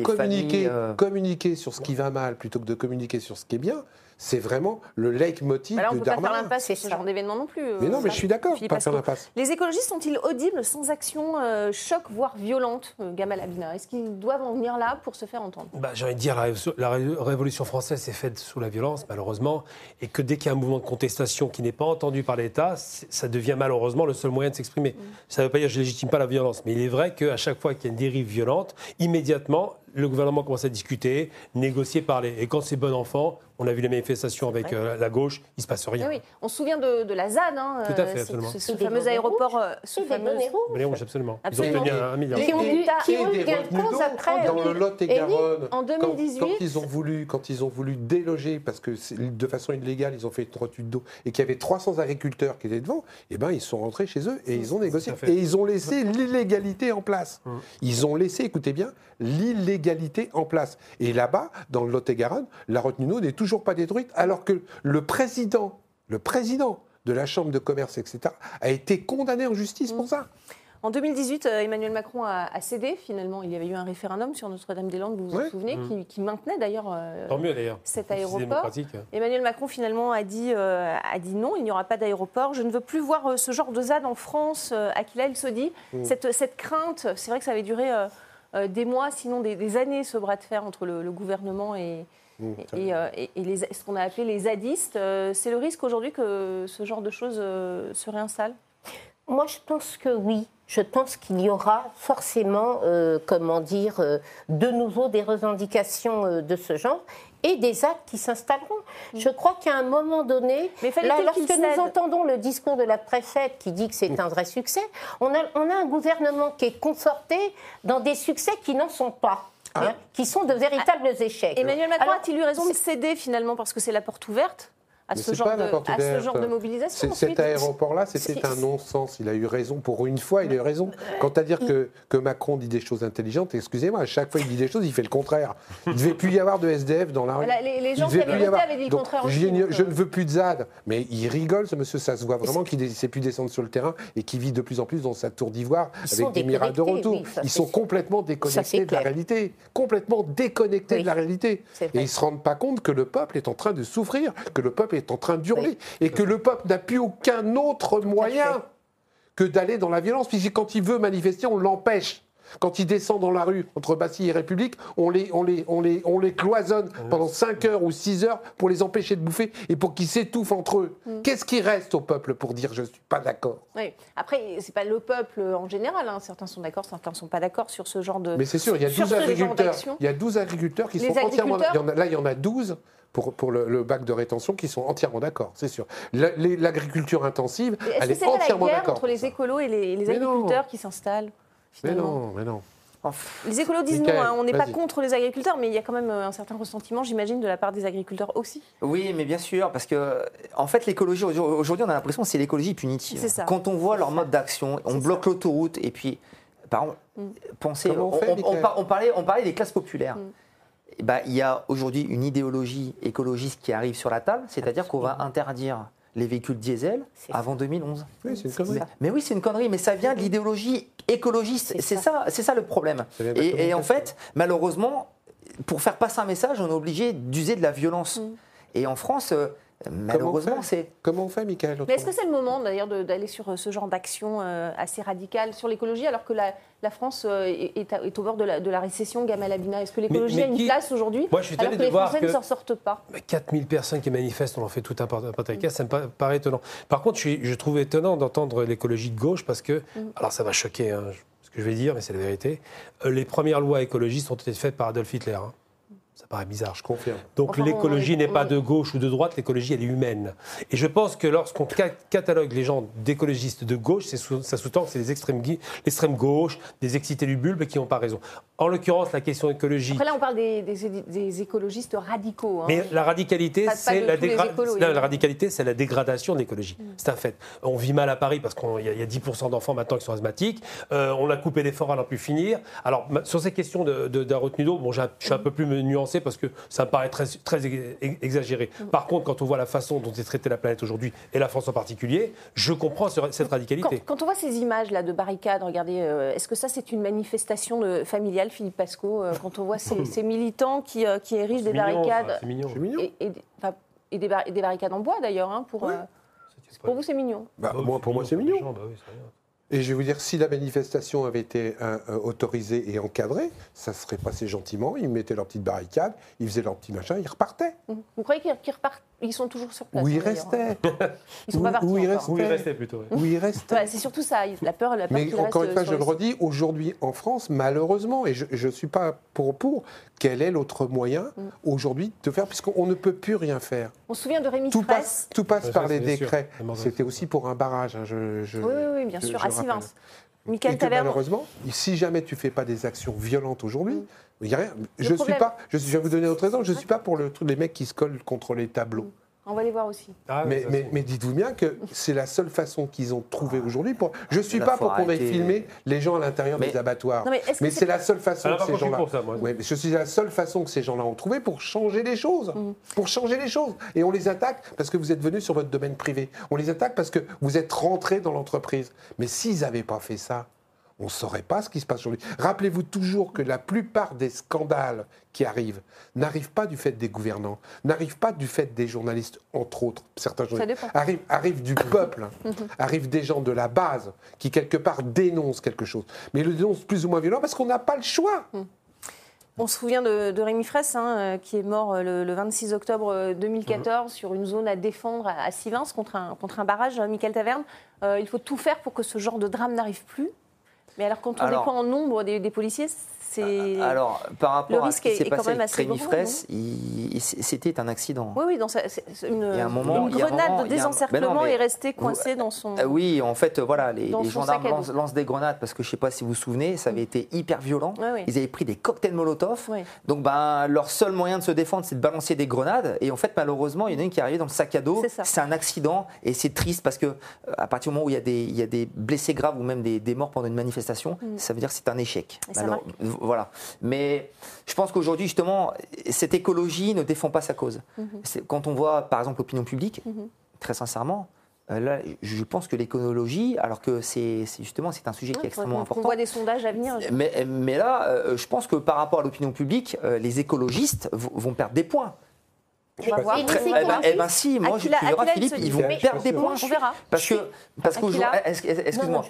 communiquer sur ce qui va mal plutôt que de communiquer sur ce qui est bien, c'est vraiment le leitmotiv Bah on de ne peut pas faire Darmanin. l'impasse sur ce genre d'événement non plus. euh, Mais non, mais je suis d'accord, pas faire l'impasse. Les écologistes sont-ils audibles sans action euh, choc, voire violente, euh, Gamal Abina? Est-ce qu'ils doivent en venir là pour se faire entendre? Bah, J'ai envie de dire, la, la ré- révolution française s'est faite sous la violence, malheureusement, et que dès qu'il y a un mouvement de contestation qui n'est pas entendu par l'État, ça devient malheureusement le seul moyen de s'exprimer. Ça ne veut pas dire que je ne légitime pas la violence, mais il est vrai qu'à chaque fois qu'il y a une dérive violente, immédiatement, le gouvernement commence à discuter, négocier, parler. Et quand c'est bon enfant, on a vu les manifestations avec euh, la gauche, il ne se passe rien. Ah oui, On se souvient de, de la ZAD, hein, Tout à euh, fait, c'est- absolument. ce, ce Et fameux aéroport. euh, ce Et fameux- les rouges, absolument. Absolument. Ils ont obtenu un, milliard. Qui ont Et eu, Et après. dans le Lot et Garonne. en 2018. Quand, ils ont voulu, quand ils ont voulu déloger, parce que de façon illégale, ils ont fait une retenue d'eau et qu'il y avait 300 agriculteurs qui étaient devant, eh ben ils sont rentrés chez eux et ils ont négocié. Et ils ont laissé l'illégalité en place. Hum. Ils ont laissé, écoutez bien, l'illégalité en place. Et là-bas, dans le Lot et Garonne, la retenue d'eau n'est toujours pas détruite, alors que le président, le président de la Chambre de commerce, etc., a été condamné en justice pour ça. En 2018, euh, Emmanuel Macron a, a cédé. Finalement, il y avait eu un référendum sur Notre-Dame-des-Landes, vous vous souvenez, Mm. qui, qui maintenait d'ailleurs euh, Tant mieux d'ailleurs. cet aéroport. démocratique. Emmanuel Macron finalement a dit, euh, a dit non, il n'y aura pas d'aéroport. Je ne veux plus voir euh, ce genre de ZAD en France. Euh, Aquila El Sodi, Mm. cette, cette crainte, c'est vrai que ça avait duré des mois, sinon des, des années, ce bras de fer entre le, le gouvernement et, Mmh, et, euh, et- et les, ce qu'on a appelé les zadistes. Euh, c'est le risque aujourd'hui que ce genre de choses euh, se réinstalle? Moi, je pense que oui. je pense qu'il y aura forcément, euh, comment dire, euh, de nouveau des revendications euh, de ce genre et des actes qui s'installeront. Je crois qu'à un moment donné, Mais là, lorsque cède nous entendons le discours de la préfète qui dit que c'est un vrai succès, on a, on a un gouvernement qui est conforté dans des succès qui n'en sont pas. Hein, qui sont de véritables échecs. Emmanuel Macron a-t-il eu raison de céder finalement parce que c'est la porte ouverte? À ce, genre pas de, à ce genre de mobilisation Cet aéroport-là, c'était un non-sens. Il a eu raison. Pour une fois, il a eu raison. Quant à dire que, que Macron dit des choses intelligentes, excusez-moi, à chaque fois il dit des choses, il fait le contraire. Il ne devait plus y avoir de SDF dans la rue. Voilà, les- gens qui avaient avoir. avaient dit le Donc, contraire je, aussi, euh. ne veux plus de ZAD. Mais il rigole, ce monsieur. Ça se voit vraiment qu'il ne sait plus descendre sur le terrain et qu'il vit de plus en plus dans sa tour d'ivoire avec des miracles de retour. oui, Ils sont complètement déconnectés de la réalité. Complètement déconnectés Oui. de la réalité. Et ils ne se rendent pas compte que le peuple est en train de souffrir, que le peuple est en train d'hurler et que le peuple n'a plus aucun autre moyen que d'aller dans la violence. Puisque quand il veut manifester, on l'empêche. Quand il descend dans la rue entre Bastille et République, on les, on les, on les, on les cloisonne pendant 5 heures ou 6 heures pour les empêcher de bouffer et pour qu'ils s'étouffent entre eux. Mm. Qu'est-ce qui reste au peuple pour dire je ne suis pas d'accord? Oui. Après, c'est pas le peuple en général. hein. Certains sont d'accord, certains ne sont pas d'accord sur ce genre de. Mais c'est sûr, il y a sur 12 ce genre agriculteurs. d'action. Il y a 12 agriculteurs qui Les sont entièrement. agriculteurs il y en a- là, il y en a 12 pour, pour le, le bac de rétention qui sont entièrement d'accord, c'est sûr. L'agriculture intensive, Est-ce elle que est la entièrement guerre d'accord. entre les écolos et les, les Mais non. agriculteurs qui s'installent Mais non, mais non. Les écolos disent Michael, non, hein, on n'est pas contre les agriculteurs, mais il y a quand même euh, un certain ressentiment, j'imagine, de la part des agriculteurs aussi. Oui, mais bien sûr, parce que en fait, l'écologie aujourd'hui, on a l'impression que c'est l'écologie punitive. C'est ça. Quand on voit leur mode d'action, on bloque l'autoroute et puis, par exemple, Mm. pensez, on on, fait, on- Michael on par- on parlait, on parlait des classes populaires. Mm. Eh ben, il y a aujourd'hui une idéologie écologiste qui arrive sur la table, c'est-à-dire qu'on va interdire les véhicules diesel avant 2011. Oui, c'est une connerie. Mais oui, c'est une connerie, mais ça vient de l'idéologie écologiste. C'est C'est ça. ça, c'est ça le problème. Et, et en fait, malheureusement, pour faire passer un message, on est obligé d'user de la violence. Mm. Et en France, euh, malheureusement, Comment on fait c'est Comment on fait, Michael Mais est-ce que c'est le moment d'ailleurs d'aller sur euh, ce genre d'action euh, assez radicale sur l'écologie, alors que la, la France euh, est, est à- est au bord de la, de la récession, Gamal Abina Est-ce que l'écologie a une qui- place aujourd'hui Moi, je suis alors que de les voir Français ne s'en sortent pas? Mais 4000 personnes qui manifestent, on en fait tout un pataquès, ça me pa- paraît étonnant. Par contre, je, suis- je trouve étonnant d'entendre l'écologie de gauche parce que, Mm. alors ça va choquer hein, ce que je vais dire, mais c'est la vérité, les premières lois écologistes ont été faites par Adolf Hitler. hein. Ça paraît bizarre. Je confirme. Donc Enfin, l'écologie on- n'est pas de gauche ou de droite, l'écologie elle est humaine. Et je pense que lorsqu'on ca- catalogue les gens d'écologistes de gauche, sous- ça sous-tend que c'est les extrêmes l'extrême gauche, des excités du bulbe qui n'ont pas raison. En l'occurrence, la question écologie. Après là, on parle des, des- des écologistes radicaux. hein. Mais la radicalité, c'est la, dégra- la radicalité, c'est la dégradation de l'écologie. C'est un fait. On vit mal à Paris parce qu'il y, a- il y a 10% d'enfants maintenant qui sont asthmatiques. Euh, on a coupé les forêts à n'en plus finir. Alors, sur ces questions de, de, d'un retenue d'eau, bon, je suis un peu plus nuancé parce que ça me paraît très, très ex- exagéré. Par contre, quand on voit la façon dont est traitée la planète aujourd'hui, et la France en particulier, je comprends ce- cette radicalité. quand on voit ces images là de barricades, regardez, euh, est-ce que ça c'est une manifestation de, familiale, Philippe Pasco, euh, quand on voit ces, [laughs] ces militants qui, euh, qui érigent des mignon, barricades C'est mignon. C'est mignon. et, et- enfin, et des, bar- et des barricades en bois d'ailleurs, hein, pour, euh, vous c'est mignon. Bah, moi, pour moi, c'est mignon. gens, bah oui, c'est rien. Et je vais vous dire, si la manifestation avait été euh, euh, autorisée et encadrée, ça serait passé gentiment. Ils mettaient leur petite barricade, ils faisaient leur petit machin, ils repartaient. Vous croyez qu'ils repartent Ils sont toujours sur place. Où ils hein, restaient. [laughs] Ils sont pas Où- partis où ils. Où restait plutôt. Où ils restaient. Ouais, c'est surtout ça, la peur, la peur Mais encore une fois, je le redis, aujourd'hui en France, malheureusement, et je ne suis pas pour pour, quel est l'autre moyen Mm. aujourd'hui de faire, puisqu'on ne peut plus rien faire. On se souvient de Rémi Tout Fraisse. passe, tout passe Ouais, par les décrets. C'était aussi pour un barrage. hein, je- je- Oui, oui, oui, bien je- sûr, Michael Et que malheureusement, si jamais tu fais pas des actions violentes aujourd'hui, il y a rien. Je suis problème- pas. Je, suis- je vais vous donner autre exemple. Je suis pas pour le truc les mecs qui se collent contre les tableaux. On va les voir aussi. Ah, mais dites-vous bien que c'est la seule façon qu'ils ont trouvé aujourd'hui. Pour... Je suis Là, pas pour qu'on aille arrêter. filmer les gens à l'intérieur Mais- des abattoirs. Non, mais c'est la seule façon Ah, que ces suis gens-là. pour ça, moi. Ouais, mais je suis la seule façon que ces gens-là ont trouvé pour changer les choses. Mm. Pour changer les choses. Et on les attaque parce que vous êtes venus sur votre domaine privé. On les attaque parce que vous êtes rentrés dans l'entreprise. Mais s'ils n'avaient pas fait ça, on ne saurait pas ce qui se passe aujourd'hui. Rappelez-vous toujours que la plupart des scandales qui arrivent n'arrivent pas du fait des gouvernants, n'arrivent pas du fait des journalistes, entre autres, certains journalistes, arrivent, arrivent du [laughs] peuple, arrivent des gens de la base qui, quelque part, dénoncent quelque chose. Mais ils le dénoncent plus ou moins violent parce qu'on n'a pas le choix. On se souvient de, de Rémi Fraisse, hein, euh, qui est mort euh, le, le 26 octobre euh, 2014 sur une zone à défendre à, Sivins contre un, contre un barrage, euh, Michael Taverne. Euh, il faut tout faire pour que ce genre de drame n'arrive plus. Mais alors, quand on Alors- dépend en nombre des, des policiers, c'est. Alors, par rapport Le à risque ce qui est- s'est passé même avec assez Rémi Fraisse, c'était un accident. Oui, oui, dans sa- une, un moment- une un grenade moment- de désencerclement Ben non, est restée coincée dans son. Ah oui, en fait, euh, voilà, les, les gendarmes lancent, lancent des grenades parce que je ne sais pas si vous vous souvenez, ça avait été hyper violent. Oui. Ils avaient pris des cocktails Molotov. Oui. Donc, ben, leur seul moyen de se défendre, c'est de balancer des grenades. Et en fait, malheureusement, il y en a une qui est arrivée dans le sac à dos. C'est ça. C'est un accident et c'est triste parce que euh, à partir du moment où il y a des, il y a des blessés graves ou même des, des morts pendant une manifestation, Mm. ça veut dire que c'est un échec. Alors, voilà. Mais je pense qu'aujourd'hui, justement, cette écologie ne défend pas sa cause. Mhm. C'est- Quand on voit, par exemple, l'opinion publique, Mhm. très sincèrement, euh, là, je pense que l'écologie, alors que c'est justement c'est un sujet qui est Ouais, extrêmement on- On important. voit des sondages à venir. Mais, mais là, euh, je pense que par rapport à l'opinion publique, euh, les écologistes vont perdre des points. On va voir. Très- eh ben, eh ben si, moi tu verras, Philippe, ils vont perdre des points. on verra. Parce que, parce qu'aujourd'hui, excuse-moi,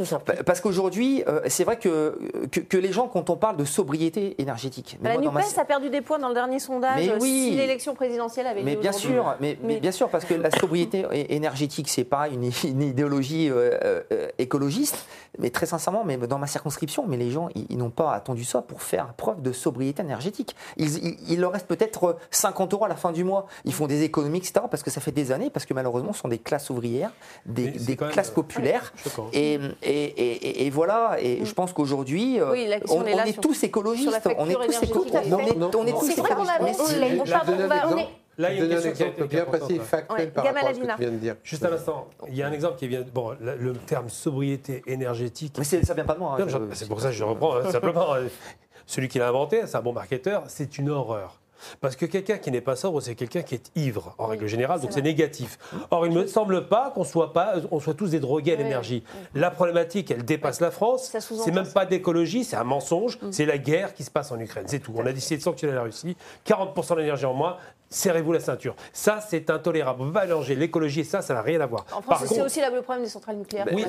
parce qu'aujourd'hui, c'est vrai que, que, que les gens, quand on parle de sobriété énergétique, mais La moi, dans ma- NUPES a perdu des points dans le dernier sondage. Mais oui. Si l'élection présidentielle avait mais lieu bien sûr, mais, bien sûr, parce que la sobriété énergétique, c'est pas une, [laughs] une idéologie euh, euh, écologiste, mais très sincèrement, mais dans ma circonscription, mais les gens, ils, ils n'ont pas attendu ça pour faire preuve de sobriété énergétique. Ils- ils- il leur reste peut-être 50 euros à la fin du mois. Ils font des économies, etc., parce que ça fait des années, parce que malheureusement, ce sont des classes ouvrières, des, classes euh, populaires. Et, et, et- et voilà, et je pense qu'aujourd'hui, euh, Oui, on, est on tous écologistes. On est tous écologistes. On est- on est tous écologistes. Là, il y a une question exemple bien précis factuel Ouais, par rapport à ce que tu viens de dire. Juste un instant, il y a un exemple qui vient. Bon, le terme sobriété énergétique. Mais ça vient pas de moi. hein, C'est pour ça que je reprends hein, simplement. euh, Celui qui l'a inventé, c'est un bon marketeur, c'est une horreur. Parce que quelqu'un qui n'est pas sobre, c'est quelqu'un qui est ivre, en règle générale, donc c'est négatif. Or, il ne me semble pas qu'on soit, pas, on soit tous des drogués à l'énergie. La problématique, elle dépasse la France. C'est même pas d'écologie, c'est un mensonge. C'est la guerre qui se passe en Ukraine, c'est tout. On a décidé de sanctionner la Russie. 40% d'énergie en moins, serrez-vous la ceinture. Ça, c'est intolérable. On peut pas mélanger l'écologie et ça, ça n'a rien à voir. En Par France, c'est contre- aussi là, le problème des centrales nucléaires. Ben oui,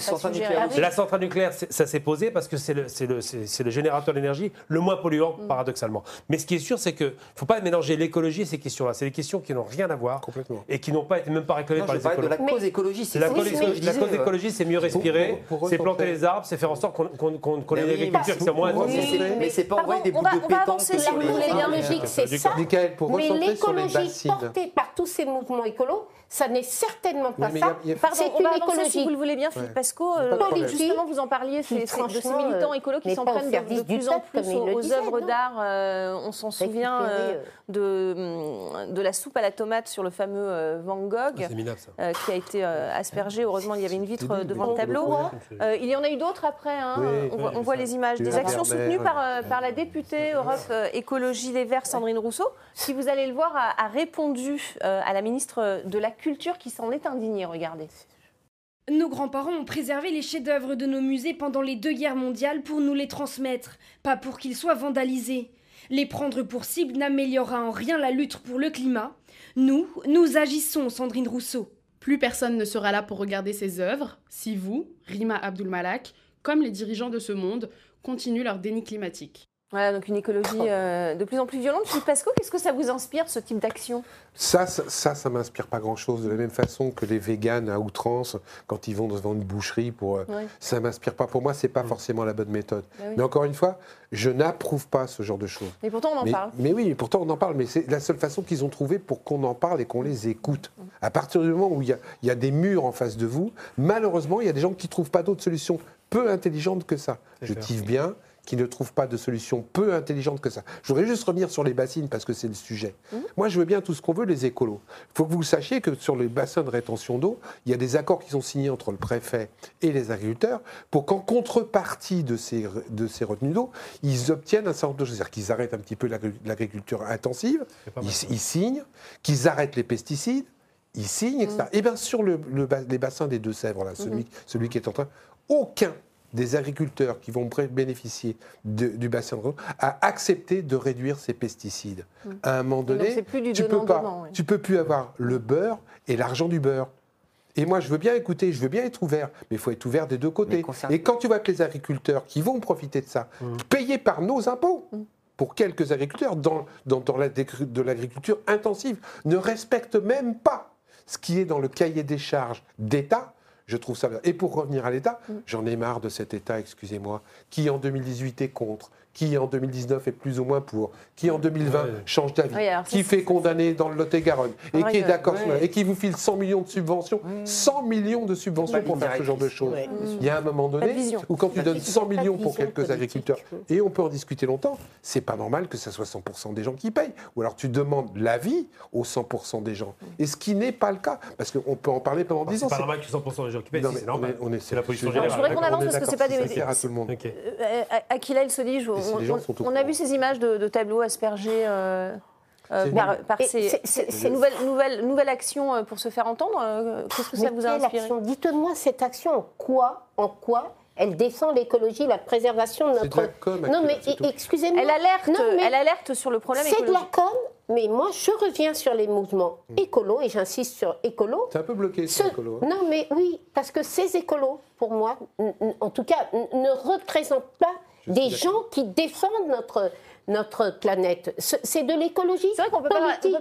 la centrale nucléaire, ça s'est posé parce que c'est le, c'est le- c'est- c'est le générateur d'énergie le moins polluant, Mm. paradoxalement. Mais ce qui est sûr, c'est qu'il ne faut pas mélanger l'écologie et ces questions-là. C'est des questions qui n'ont rien à voir Complètement. et qui n'ont pas été même pas réclamées Non, par je les la écologistes. cause écologique. c'est La, cause, écologie, c'est mieux respirer, pour- pour c'est planter les arbres, c'est faire en sorte qu'on qu'on ait Mais une agriculture qui soit moins Mais intensive. c'est- pas envoyer des on bouts va- de on va pétanque avancer, si sur vous les- voulez bien. L'écologique, c'est ça. mais l'écologie bassines. portée par tous ces mouvements écolos, ça n'est certainement pas Oui, ça. a- Pardon, C'est une avancer si écologie vous le voulez bien, Philippe Ouais. Pasco. Euh, justement, vous en parliez, c'est de ces militants euh, écolos qui s'en prennent de, plus en plus aux, œuvres d'art. Euh, on s'en souvient euh, Récupérer, de, de la soupe à la tomate sur le fameux euh, Van Gogh. Minable, euh, qui a été euh, aspergé. Heureusement, il y avait une vitre devant le tableau. Il y en a eu d'autres après. hein. Oui, on voit, on les images. Des actions soutenues par, par la députée Europe Écologie Les Verts, Sandrine Rousseau, qui, vous allez le voir, a, répondu à la ministre de la Culture qui s'en est indignée. Regardez. Nos grands-parents ont préservé les chefs-d'œuvre de nos musées pendant les deux guerres mondiales pour nous les transmettre, pas pour qu'ils soient vandalisés. Les prendre pour cible n'améliorera en rien la lutte pour le climat. Nous, nous agissons, Sandrine Rousseau. Plus personne ne sera là pour regarder ces œuvres si vous, Rima Abdulmalak, comme les dirigeants de ce monde, continuent leur déni climatique. Voilà, donc une écologie euh, de plus en plus violente. Philippe Pasco, qu'est-ce que ça vous inspire, ce type d'action? Ça, ça, ça, ça m'inspire pas grand-chose. De la même façon que les véganes à outrance, quand ils vont devant une boucherie, pour, euh, Ouais. ça m'inspire pas. Pour moi, c'est pas forcément la bonne méthode. Bah oui. Mais encore une fois, je n'approuve pas ce genre de choses. Mais pourtant, on en mais, parle. mais oui, mais pourtant on en parle. Mais c'est la seule façon qu'ils ont trouvé pour qu'on en parle et qu'on les écoute. À partir du moment où il y, a, il y a des murs en face de vous, malheureusement, il y a des gens qui ne trouvent pas d'autres solutions peu intelligentes que ça. Je tive bien qui ne trouvent pas de solution peu intelligente que ça. Je voudrais juste revenir sur les bassines parce que c'est le sujet. Moi, je veux bien tout ce qu'on veut, les écolos. Il faut que vous sachiez que sur les bassins de rétention d'eau, il y a des accords qui sont signés entre le préfet et les agriculteurs pour qu'en contrepartie de ces, de ces retenues d'eau, ils obtiennent un certain nombre de choses. C'est-à-dire qu'ils arrêtent un petit peu l'agri- l'agriculture intensive, ils, signent, qu'ils arrêtent les pesticides, ils signent, etc. Et bien sur le, les bassins des Deux-Sèvres, là, celui, celui qui est en train, aucun des agriculteurs qui vont bénéficier de- du bassin de Rhône a accepté de réduire ces pesticides. À un moment donné, c'est plus du tu peux pas, tu peux plus avoir le beurre et l'argent du beurre. Et moi, je veux bien écouter, je veux bien être ouvert, mais il faut être ouvert des deux côtés. Concernant- Et quand tu vois que les agriculteurs qui vont profiter de ça, payés par nos impôts, pour quelques agriculteurs dans, dans, dans la, de l'agriculture intensive, ne respectent même pas ce qui est dans le cahier des charges d'État, Je trouve ça bien. Et pour revenir à l'État, j'en ai marre de cet État, excusez-moi, qui en 2018 est contre, qui en 2019 est plus ou moins pour, qui en 2020 change d'avis, qui fait condamner dans le Lot-et-Garonne, et qui est d'accord, ouais. et qui vous file 100 millions de subventions, 100 millions de subventions pour faire ce genre de choses. Ouais. Il y a un moment Pas donné où quand tu Pas donnes vision, 100 pas de millions pour quelques agriculteurs, et on peut en discuter longtemps, c'est pas normal que ça soit 100% des gens qui payent. Ou alors tu demandes l'avis aux 100% des gens. Et ce qui n'est pas le cas, parce qu'on peut en parler pendant 10 C'est ans. pas c'est- normal que 100% des gens qui payent, Non, si, mais c'est normal. on est- on est- C'est la position je- générale. je voudrais qu'on avance parce que c'est pas des- à tout le monde. Ok. Euh, Aquila El Solige, on, si les gens on- sont au on a vu ces images de, de tableaux aspergés euh, euh, par, ces, c'est- ces- c'est- ces nouvelles, nouvelles, nouvelles actions euh, pour se faire entendre. Qu'est-ce que ça Mais vous a inspiré? action? Dites-moi cette action, en quoi, en quoi elle défend l'écologie, la préservation de C'est de notre. la com, non mais excusez-moi. Elle alerte, Non, mais elle alerte sur le problème C'est de la com, mais moi je reviens sur les mouvements Mm. écolos et j'insiste sur écolo. C'est un peu bloqué, Ce- écolo. hein. Non, mais oui, parce que ces écolos, pour moi, n- n- en tout cas, n- ne représentent pas des gens qui défendent notre, notre planète. Ce- C'est de l'écologie C'est vrai qu'on ne peut,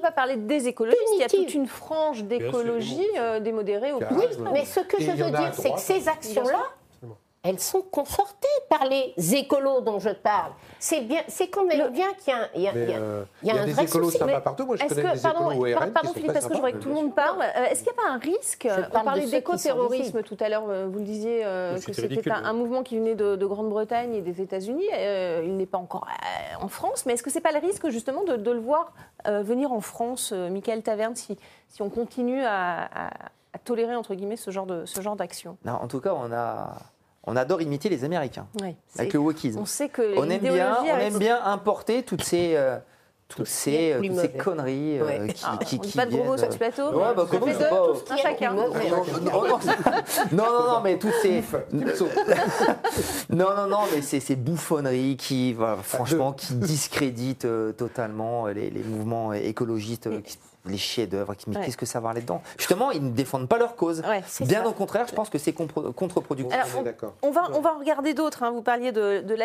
pas- parler des écologistes. Il y a toute une frange d'écologie euh, des modérés au. Oui, mais ce que Et je veux dire, c'est que ces actions-là, elles sont confortées par les écolos dont je parle. C'est bien, c'est quand même bien qu'il y a, un- il y a- Mais il y a- euh, il y a un des vrai écolos souci. sympas Mais partout. Moi, je connais que, des pardon, écolos RN pardon Philippe, parce que je voudrais que tout le monde parle. Euh, Est-ce qu'il n'y a pas un risque Je On parlait d'éco-terrorisme tout à l'heure. euh, Vous le disiez euh, que c'était un, un mouvement qui venait de, de Grande-Bretagne et des États-Unis. Euh, il n'est pas encore euh, en France. Mais est-ce que c'est pas le risque justement de, de le voir euh, venir en France, euh, Michael Taverne, si, si on continue à, à- à tolérer entre guillemets ce genre de ce genre d'action? Non, en tout cas, on, a, on adore imiter les Américains Oui, avec le wokisme. On sait que On aime bien, on aime bien importer toutes ces, euh, toutes ces, plus toutes ces conneries euh, Ouais. qui, Ah, qui, on qui pas de gros mots sur euh, ce plateau. Ouais, bah, comment c'est pas- tous, un chacun. non, non, non, non, mais toutes ces. [laughs] non, non, non, mais c'est ces bouffonneries qui, voilà, franchement, qui discréditent euh, totalement les, les mouvements écologistes, euh, qui- les chefs-d'œuvre. qui- Mais Ouais. qu'est-ce que ça va là-dedans? Justement, ils ne défendent pas leur cause. Ouais, Bien ça. au contraire, je pense que c'est contre-productif. On va, on va en regarder d'autres. hein. Vous parliez de, de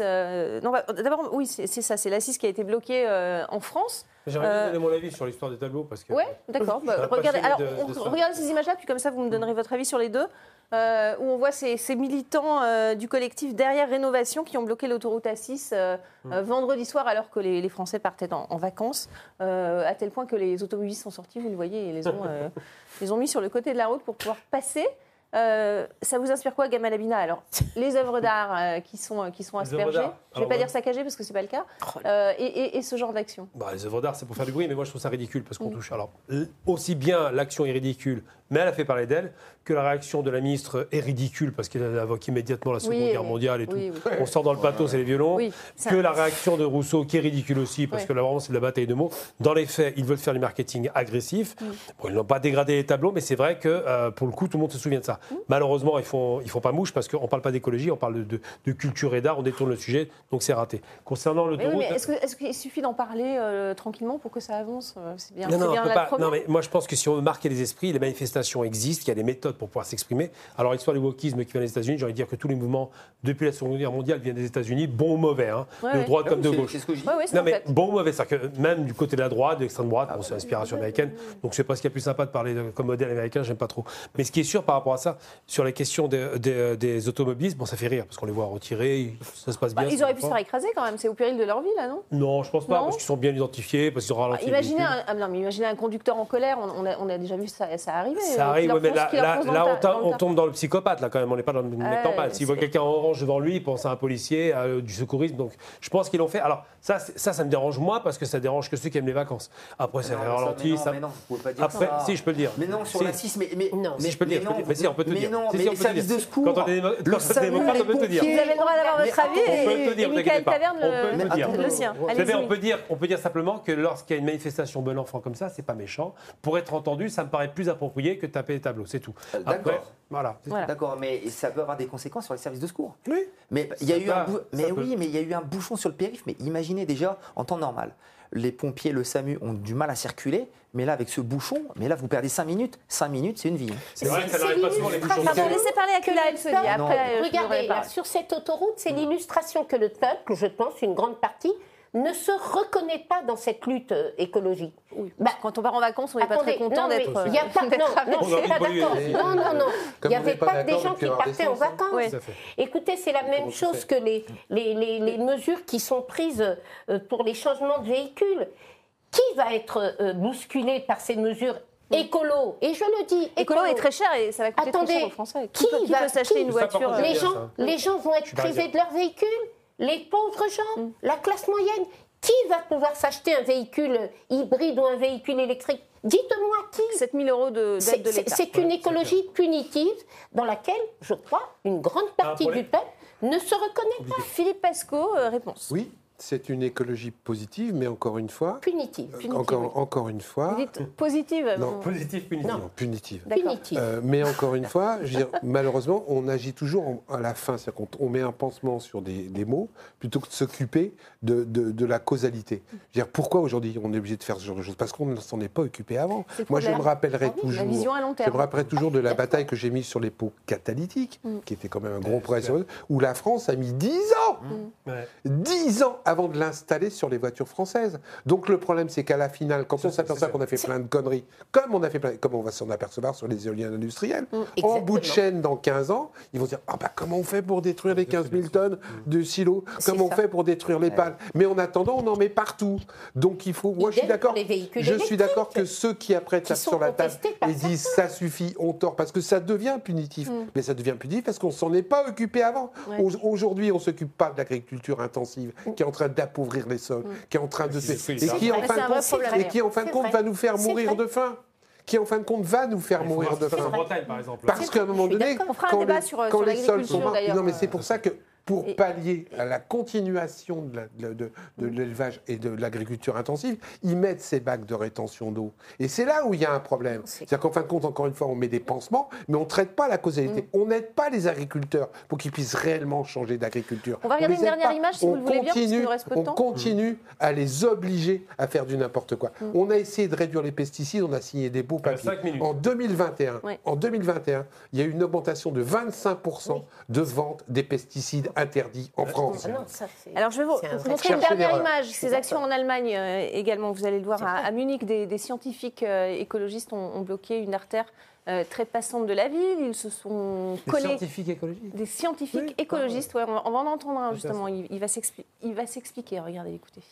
euh, non, bah, D'abord, oui, c'est ça. C'est l'ACIS qui a été bloqué euh, en France. J'aimerais Euh, donner mon avis sur l'histoire des tableaux parce que. Ouais, d'accord. Bah, regardez, alors, de- de regardez ces images-là, puis comme ça, vous me donnerez votre avis sur les deux. Euh, où on voit ces, ces militants euh, du collectif Derrière Rénovation qui ont bloqué l'autoroute A6 euh, Mm. vendredi soir alors que les, les Français partaient en, en vacances, à tel point que les automobilistes sont sortis, vous le voyez, et les ont, [laughs] les ont mis sur le côté de la route pour pouvoir passer. Euh, ça vous inspire quoi, Gamal Abina Alors, [laughs] les œuvres d'art euh, qui sont, qui sont aspergées, d'art. je ne vais pas ouais. dire saccagées parce que ce n'est pas le cas, euh, et, et- et ce genre d'action. Bah, les œuvres d'art, c'est pour faire du bruit, mais moi je trouve ça ridicule parce qu'on Mm. touche. Alors, aussi bien l'action est ridicule, mais elle a fait parler d'elle, que la réaction de la ministre est ridicule parce qu'elle invoque immédiatement la Seconde Oui, Guerre mondiale et tout. Oui, oui. On sort dans le plateau, c'est les violons. Oui, ça- que la réaction de Rousseau, qui est ridicule aussi, parce Ouais. que là vraiment c'est de la bataille de mots. Dans les faits, ils veulent faire du marketing agressif. Mm. Bon, ils n'ont pas dégradé les tableaux, mais c'est vrai que euh, pour le coup, tout le monde se souvient de ça. Mm. Malheureusement, ils font, ils font pas mouche parce qu'on ne parle pas d'écologie, on parle de, culture et d'art, on détourne le sujet, donc c'est raté. Concernant Mais oui, l'autoroute. mais est-ce qu'il suffit d'en parler euh, tranquillement pour que ça avance Euh, C'est bien, Non, c'est non, bien on peut pas- non, mais moi je pense que si on veut marquer les esprits, les manifestations existent, il y a des méthodes pour pouvoir s'exprimer. Alors l'histoire du wokisme qui vient des États-Unis, j'ai envie de dire que tous les mouvements depuis la Seconde Guerre mondiale viennent des États-unis, bon ou mauvais, hein, Ouais, de ouais. droite Ah comme oui, de c'est- gauche. C'est ce que je dis. Ouais, ouais, c'est Non mais fait. bon ou mauvais, c'est-à-dire que même du côté de la droite, de l'extrême droite, bon, c'est l'inspiration américaine, donc sais pas ce qu'il y a plus sympa de parler de- comme modèle américain, j'aime pas trop. Mais ce qui est sûr par rapport à ça, sur la question des, des- des automobilistes, bon ça fait rire parce qu'on les voit retirer, ça se passe Bah, bien. ils auraient pu se faire écraser quand même, c'est au péril de leur vie là, non? Non, je pense pas, Non parce qu'ils sont bien identifiés, parce qu'ils ont ralenti. le imaginez un, ah, non, mais imaginez un conducteur en colère, on, on a, on a déjà vu ça, ça arriver. Ça arrive, ouais, mais là, là, on, ta- tombe dans le psychopathe, là, quand même. On n'est pas dans le mec normal. S'il voit quelqu'un en orange devant lui, il pense à un policier, à, euh, du secourisme. Donc, je pense qu'ils l'ont fait. Alors, ça, ça, ça me dérange moins parce que ça dérange que ceux qui aiment les vacances. Après, ça ralentit. mais non, ça- mais non, vous pouvez pas dire Après, ça. si, je peux le dire. Mais non, sur 6, mais, mais Non. Si, je peux le dire. je peux non, le dire. Mais si, on peut te mais dire. non, Si, mais les services dire. de secours, Quand on est, démocrate, les on peut te dire. Vous avez le droit d'avoir Mais votre avis et, on peut te dire, et vous Michael. Taverne On peut le, sien. Vous savez, Allez-y. on peut dire, on peut dire simplement que lorsqu'il y a une manifestation bon enfant comme ça, c'est pas méchant. Pour être entendu, ça me paraît plus approprié que de taper les tableaux, c'est tout. Euh, d'accord. voilà. Voilà. D'accord, mais ça peut avoir des conséquences sur les services de secours. Oui. Mais il y a eu un mais oui, mais il y a eu un bouchon sur le périph. Mais imaginez déjà en temps normal, les pompiers, le SAMU ont du mal à circuler. Mais là, avec ce bouchon, mais là, vous perdez 5 minutes. 5 minutes, c'est une vie. hein. C'est vrai que ça n'arrive pas souvent les bouchons Pardon, laissez parler Akula El Sodi. Après, Regardez, là, sur cette autoroute, c'est l'illustration que le peuple, je pense, une grande partie, ne se reconnaît pas dans cette lutte euh, écologique. Bah, quand on part en vacances, on n'est pas très content d'être. Il y a pas, [laughs] non, non, je suis pas d'accord. Non, non, non. Il n'y avait pas, des gens qui partaient en vacances. Écoutez, c'est la même chose que les, les, les, les, mesures qui sont prises euh, pour les changements de véhicules. Qui va être euh, bousculé par ces mesures écolo, et je le dis, écolo, écolo est très cher et ça va coûter Attendez, très cher aux Français. Qui, qui, qui va, s'acheter une voiture les gens, les gens vont être privés de leur véhicule, les pauvres gens, mm. la classe moyenne. Qui va pouvoir s'acheter un véhicule hybride ou un véhicule électrique? Dites-moi qui 7 000 euros d'aide de, de l'État. C'est une écologie punitive dans laquelle, je crois, une grande partie du peuple ne se reconnaît pas. Philippe Pasco, euh, réponse. Oui, c'est une écologie positive, mais encore une fois. Punitive. punitive encore, encore une fois. Vous dites positive Non, positive, punitive. Non, punitive. punitive. Euh, mais encore une fois, je veux dire, malheureusement, on agit toujours à la fin. C'est-à-dire qu'on met un pansement sur des, des mots plutôt que de s'occuper de, de, de, la causalité. Je veux dire, pourquoi aujourd'hui on est obligé de faire ce genre de choses? Parce qu'on ne s'en est pas occupé avant. Moi, je me rappellerai ah oui, toujours. La vision à long terme. Je me rappellerai toujours de la bataille que j'ai mise sur les pots catalytiques, mm. qui était quand même un gros progrès, où la France a mis 10 ans, mm. ouais. 10 ans avant de l'installer sur les voitures françaises. Donc le problème, c'est qu'à la finale, quand on s'aperçoit qu'on a fait plein de conneries, comme on a fait plein, comme on va s'en apercevoir sur les éoliennes industrielles, mmh, en bout de chaîne dans 15 ans, ils vont dire ah bah comment on fait pour détruire les 15 000 tonnes de silos? Comment on fait pour détruire les pales? Mais en attendant, on en met partout. Donc il faut. Moi, je suis d'accord. Je suis d'accord que ceux qui après tapent sur la table et disent ça suffit, on tort parce que ça devient punitif. Mmh. Mais ça devient punitif parce qu'on s'en est pas occupé avant. Ouais. Aujourd'hui, on s'occupe pas de l'agriculture intensive mmh. qui est en train d'appauvrir les sols, mmh. qui est en train de et qui en fin de compte, et qui en fin de compte va nous faire mourir de faim. Qui en fin de compte va nous faire mourir de faim. Bretagne, par exemple. Parce qu'à un moment donné, quand, les sols sont morts, non mais c'est pour ça que pour et... pallier à la continuation de, de l'élevage et de l'agriculture intensive, ils mettent ces bacs de rétention d'eau. Et c'est là où il y a un problème. C'est-à-dire qu'en fin de compte, encore une fois, on met des pansements, mais on ne traite pas la causalité. Mm. On n'aide pas les agriculteurs pour qu'ils puissent réellement changer d'agriculture. On va regarder on une dernière pas. image, si on vous le voulez continue, bien, parce qu'il nous reste peu de On continue à les obliger à faire du n'importe quoi. Mm. On a essayé de réduire les pesticides, on a signé des beaux papiers. En 2021, ouais. en 2021, il y a eu une augmentation de 25% oui. de vente des pesticides interdits en France. Ah non, ça, Alors, je vais vous montrer une dernière image. Ces actions en Allemagne euh, également, vous allez le voir à, à, Munich, des, des scientifiques euh, écologistes ont, ont, bloqué une artère euh, très passante de la ville. Ils se sont des collés. Des scientifiques écologistes Des scientifiques oui, écologistes, ouais, on, va, on, va, en entendre un justement. Il, il va s'expliquer. Regardez, écoutez.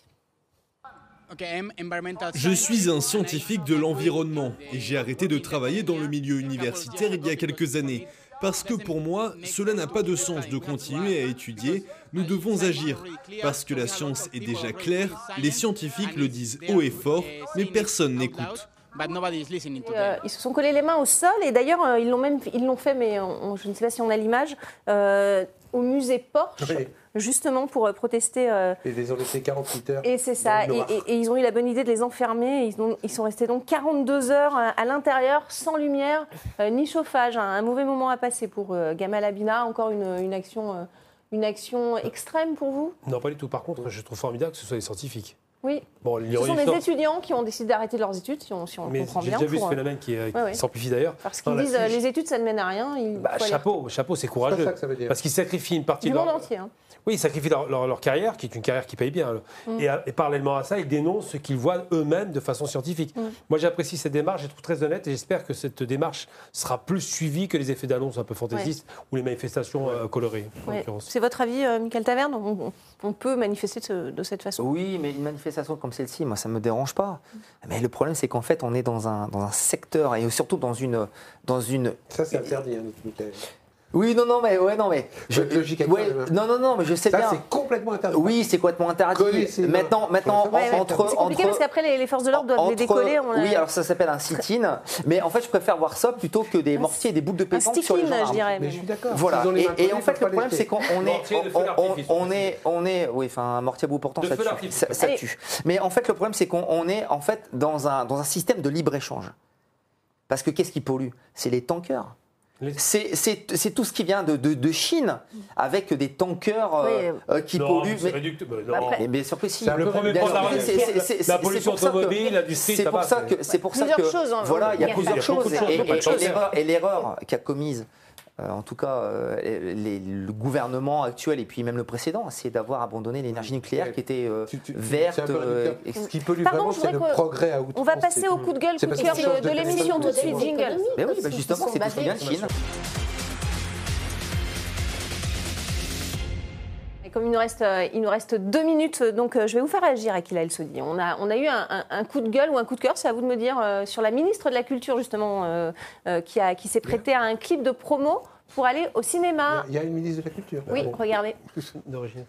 Je suis un scientifique de l'environnement et j'ai arrêté de travailler dans le milieu universitaire il y a quelques années. Parce que pour moi, cela n'a pas de sens de continuer à étudier, nous devons agir. Parce que la science est déjà claire, les scientifiques le disent haut et fort, mais personne n'écoute. Euh, ils se sont collés les mains au sol et d'ailleurs euh, ils l'ont même ils l'ont fait mais on, je ne sais pas si on a l'image euh, au musée Porsche oui. justement pour protester. Euh, et ils ont laissé 48 heures. Et c'est ça. Et, et, et, ils ont eu la bonne idée de les enfermer. Ils, ont, ils sont restés donc 42 heures à l'intérieur, sans lumière euh, ni chauffage. Un, un, mauvais moment à passer pour euh, Gamal Abina. Encore une, une action, une action extrême pour vous? Non, pas du tout. Par contre, je trouve formidable que ce soit des scientifiques. Oui. Bon, ce sont des étudiants qui ont décidé d'arrêter leurs études, si on, si on Mais comprend bien. J'ai déjà vu ce phénomène qui, euh, ouais, s'amplifie d'ailleurs. Parce qu'ils disent euh, les études, ça ne mène à rien. Il bah, chapeau, aller... chapeau, c'est courageux. Ça que ça veut dire. Parce qu'ils sacrifient une partie du de monde leur... entier. Hein. Oui, ils sacrifient leur, leur, leur, carrière, qui est une carrière qui paye bien. Mm. Et, et, parallèlement à ça, ils dénoncent ce qu'ils voient eux-mêmes de façon scientifique. Mm. Moi, j'apprécie cette démarche, je trouve très honnête, et j'espère que cette démarche sera plus suivie que les effets d'annonce un peu fantaisistes ouais. ou les manifestations euh, colorées. Ouais. C'est votre avis, euh, Michael Taverne? On, on, peut manifester de, de, cette façon? Oui, mais une manifestation comme celle-ci, moi, ça ne me dérange pas. Mais le problème, c'est qu'en fait, on est dans un, dans un secteur et surtout dans une. Dans une... Ça, c'est interdit, hein. Oui, non, non, mais ouais, non, mais je, logique ouais, non, non, non, mais je sais ça, bien. c'est complètement interdit. Oui, c'est complètement interdit. maintenant, maintenant, ouais, entre, c'est compliqué entre, parce qu'après les, les, forces de l'ordre doivent entre, les décoller. On a... Oui, alors ça s'appelle un sit-in, mais en fait, je préfère voir ça plutôt que des mortiers et des boules de pétanque sur les gens. je dirais. Mais je suis d'accord. Voilà. Et, et en fait, le problème, c'est qu'on est, on est, on est, oui, enfin, un mortier à bout portant, ça tue, ça tue. Mais en fait, le problème, c'est qu'on est en fait dans un dans un système de libre échange. Parce que qu'est-ce qui pollue? C'est les tankers. C'est tout ce qui vient de, de, de, Chine, avec des tankers euh, oui. qui non, polluent. Mais, réducte, bah, non. mais bien sûr que si. Le premier point de la pollution automobile, l'industrie, C'est pour ça que, c'est pour ça que, choses, hein, voilà, il y a plusieurs choses. Et l'erreur qu'a commise euh, en tout cas, euh, les- le gouvernement actuel et puis même le précédent, c'est d'avoir abandonné l'énergie nucléaire qui était euh, verte. euh, Ce qui pollue Pardon, vraiment, c'est le progrès à On va passer au coup de gueule, coup de cœur de, de l'émission tout de suite. Jingle. Mais oui, bah justement, c'est tout ce qui vient de Chine. Et comme il nous reste, euh, il nous reste deux minutes, donc euh, je vais vous faire réagir, Akila El Sodi. On a, on a eu un, un- un coup de gueule ou un coup de cœur, c'est à vous de me dire, euh, sur la ministre de la Culture, justement, euh, euh, qui, a- qui s'est prêtée à un clip de promo pour aller au cinéma. Il y a une ministre de la Culture. Oui, Ah bon. regardez. [laughs] D'origine.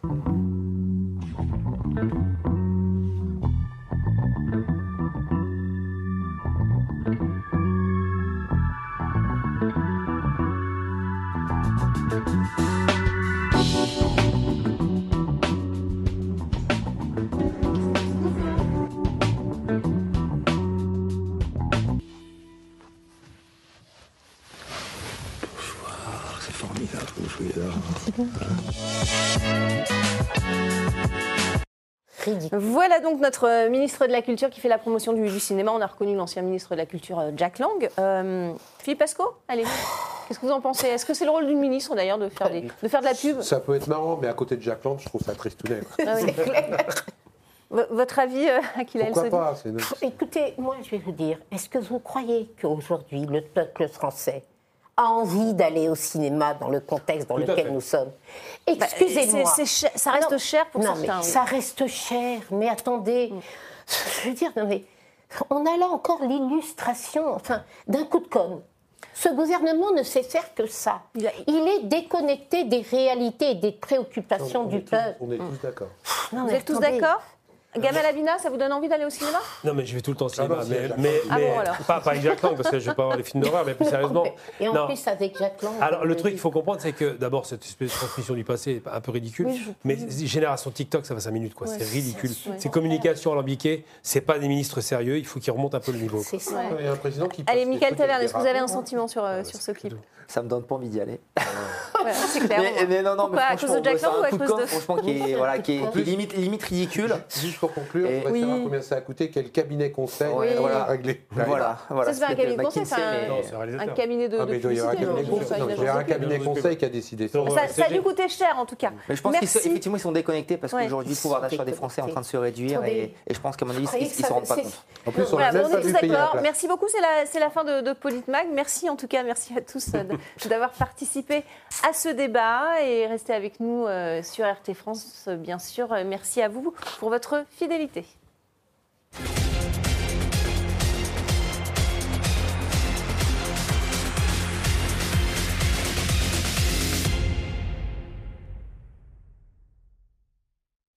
Voilà donc notre euh, ministre de la Culture qui fait la promotion du, du cinéma. On a reconnu l'ancien ministre de la Culture, euh, Jack Lang. Euh, Philippe Pasco, allez, qu'est-ce que vous en pensez? Est-ce que c'est le rôle d'une ministre d'ailleurs de, faire des- de faire de la pub? Ça peut être marrant, mais à côté de Jack Land, je trouve ça tristounet. Ah oui. [laughs] [laughs] V- Votre avis, euh, Akila Pourquoi pas c'est Écoutez, moi je vais vous dire, est-ce que vous croyez qu'aujourd'hui le peuple français a envie d'aller au cinéma dans le contexte dans Tout lequel fait. nous sommes Bah, Excusez-moi. ça reste Non, cher pour non, certains, mais oui. Ça reste cher, mais attendez, [laughs] je veux dire, non, mais on a là encore l'illustration, enfin, d'un coup de com'. Ce gouvernement ne sait faire que ça. Il est déconnecté des réalités et des préoccupations on, du peuple. on est tous d'accord. Vous êtes tous d'accord? Gamal Abina, ça vous donne envie d'aller au cinéma? Non, mais je vais tout le temps au cinéma. non, si, mais, Jacques mais, Ah mais bon, alors. pas, pas avec Jack Lang, parce que je ne vais pas voir les films d'horreur, mais plus [laughs] sérieusement. Et en non. plus, avec Jacques Lang. Alors, le truc qu'il faut comprendre, c'est que d'abord, cette espèce de transmission du passé est un peu ridicule. Oui, je- mais génération TikTok, ça va 5 minutes, quoi. Ouais, c'est ridicule. c'est- ouais. C'est communication alambiquée, c'est pas des ministres sérieux, il faut qu'ils remontent un peu le niveau. C'est ça. Il y a un président qui Allez, Michael Taverne, est-ce que vous avez un sentiment sur, euh, sur ce clip? Ça me donne pas envie d'y aller. C'est [laughs] clair. Mais, mais non, non, mais Pourquoi À cause franchement, de Jack Lang ou un à cause de- franchement, qui est, voilà, qui est, En qui est plus- limite, limite ridicule. Juste pour conclure, on va Oui. savoir combien ça a coûté, quel cabinet conseil Oui. voilà, réglé. Voilà, voilà. Ça, c'est pas un cabinet de conseil, c'est un- cabinet de, Ah, il doit y avoir un publicité, cabinet non, conseil. ça, Non, une il y a un cabinet conseil qui a décidé ça. Ça, a dû coûter cher en tout cas. Mais je pense qu'effectivement, ils sont déconnectés parce qu'aujourd'hui, le pouvoir d'achat des Français est en train de se réduire et, je pense qu'à mon avis, ils ne s'en rendent pas compte. En plus, on est tous d'accord. Merci beaucoup, c'est la, fin de, Politmag. Merci en tout cas, merci à tous d'avoir participé à ce débat et restez avec nous euh, sur RT France, bien sûr. Euh, merci à vous pour votre fidélité.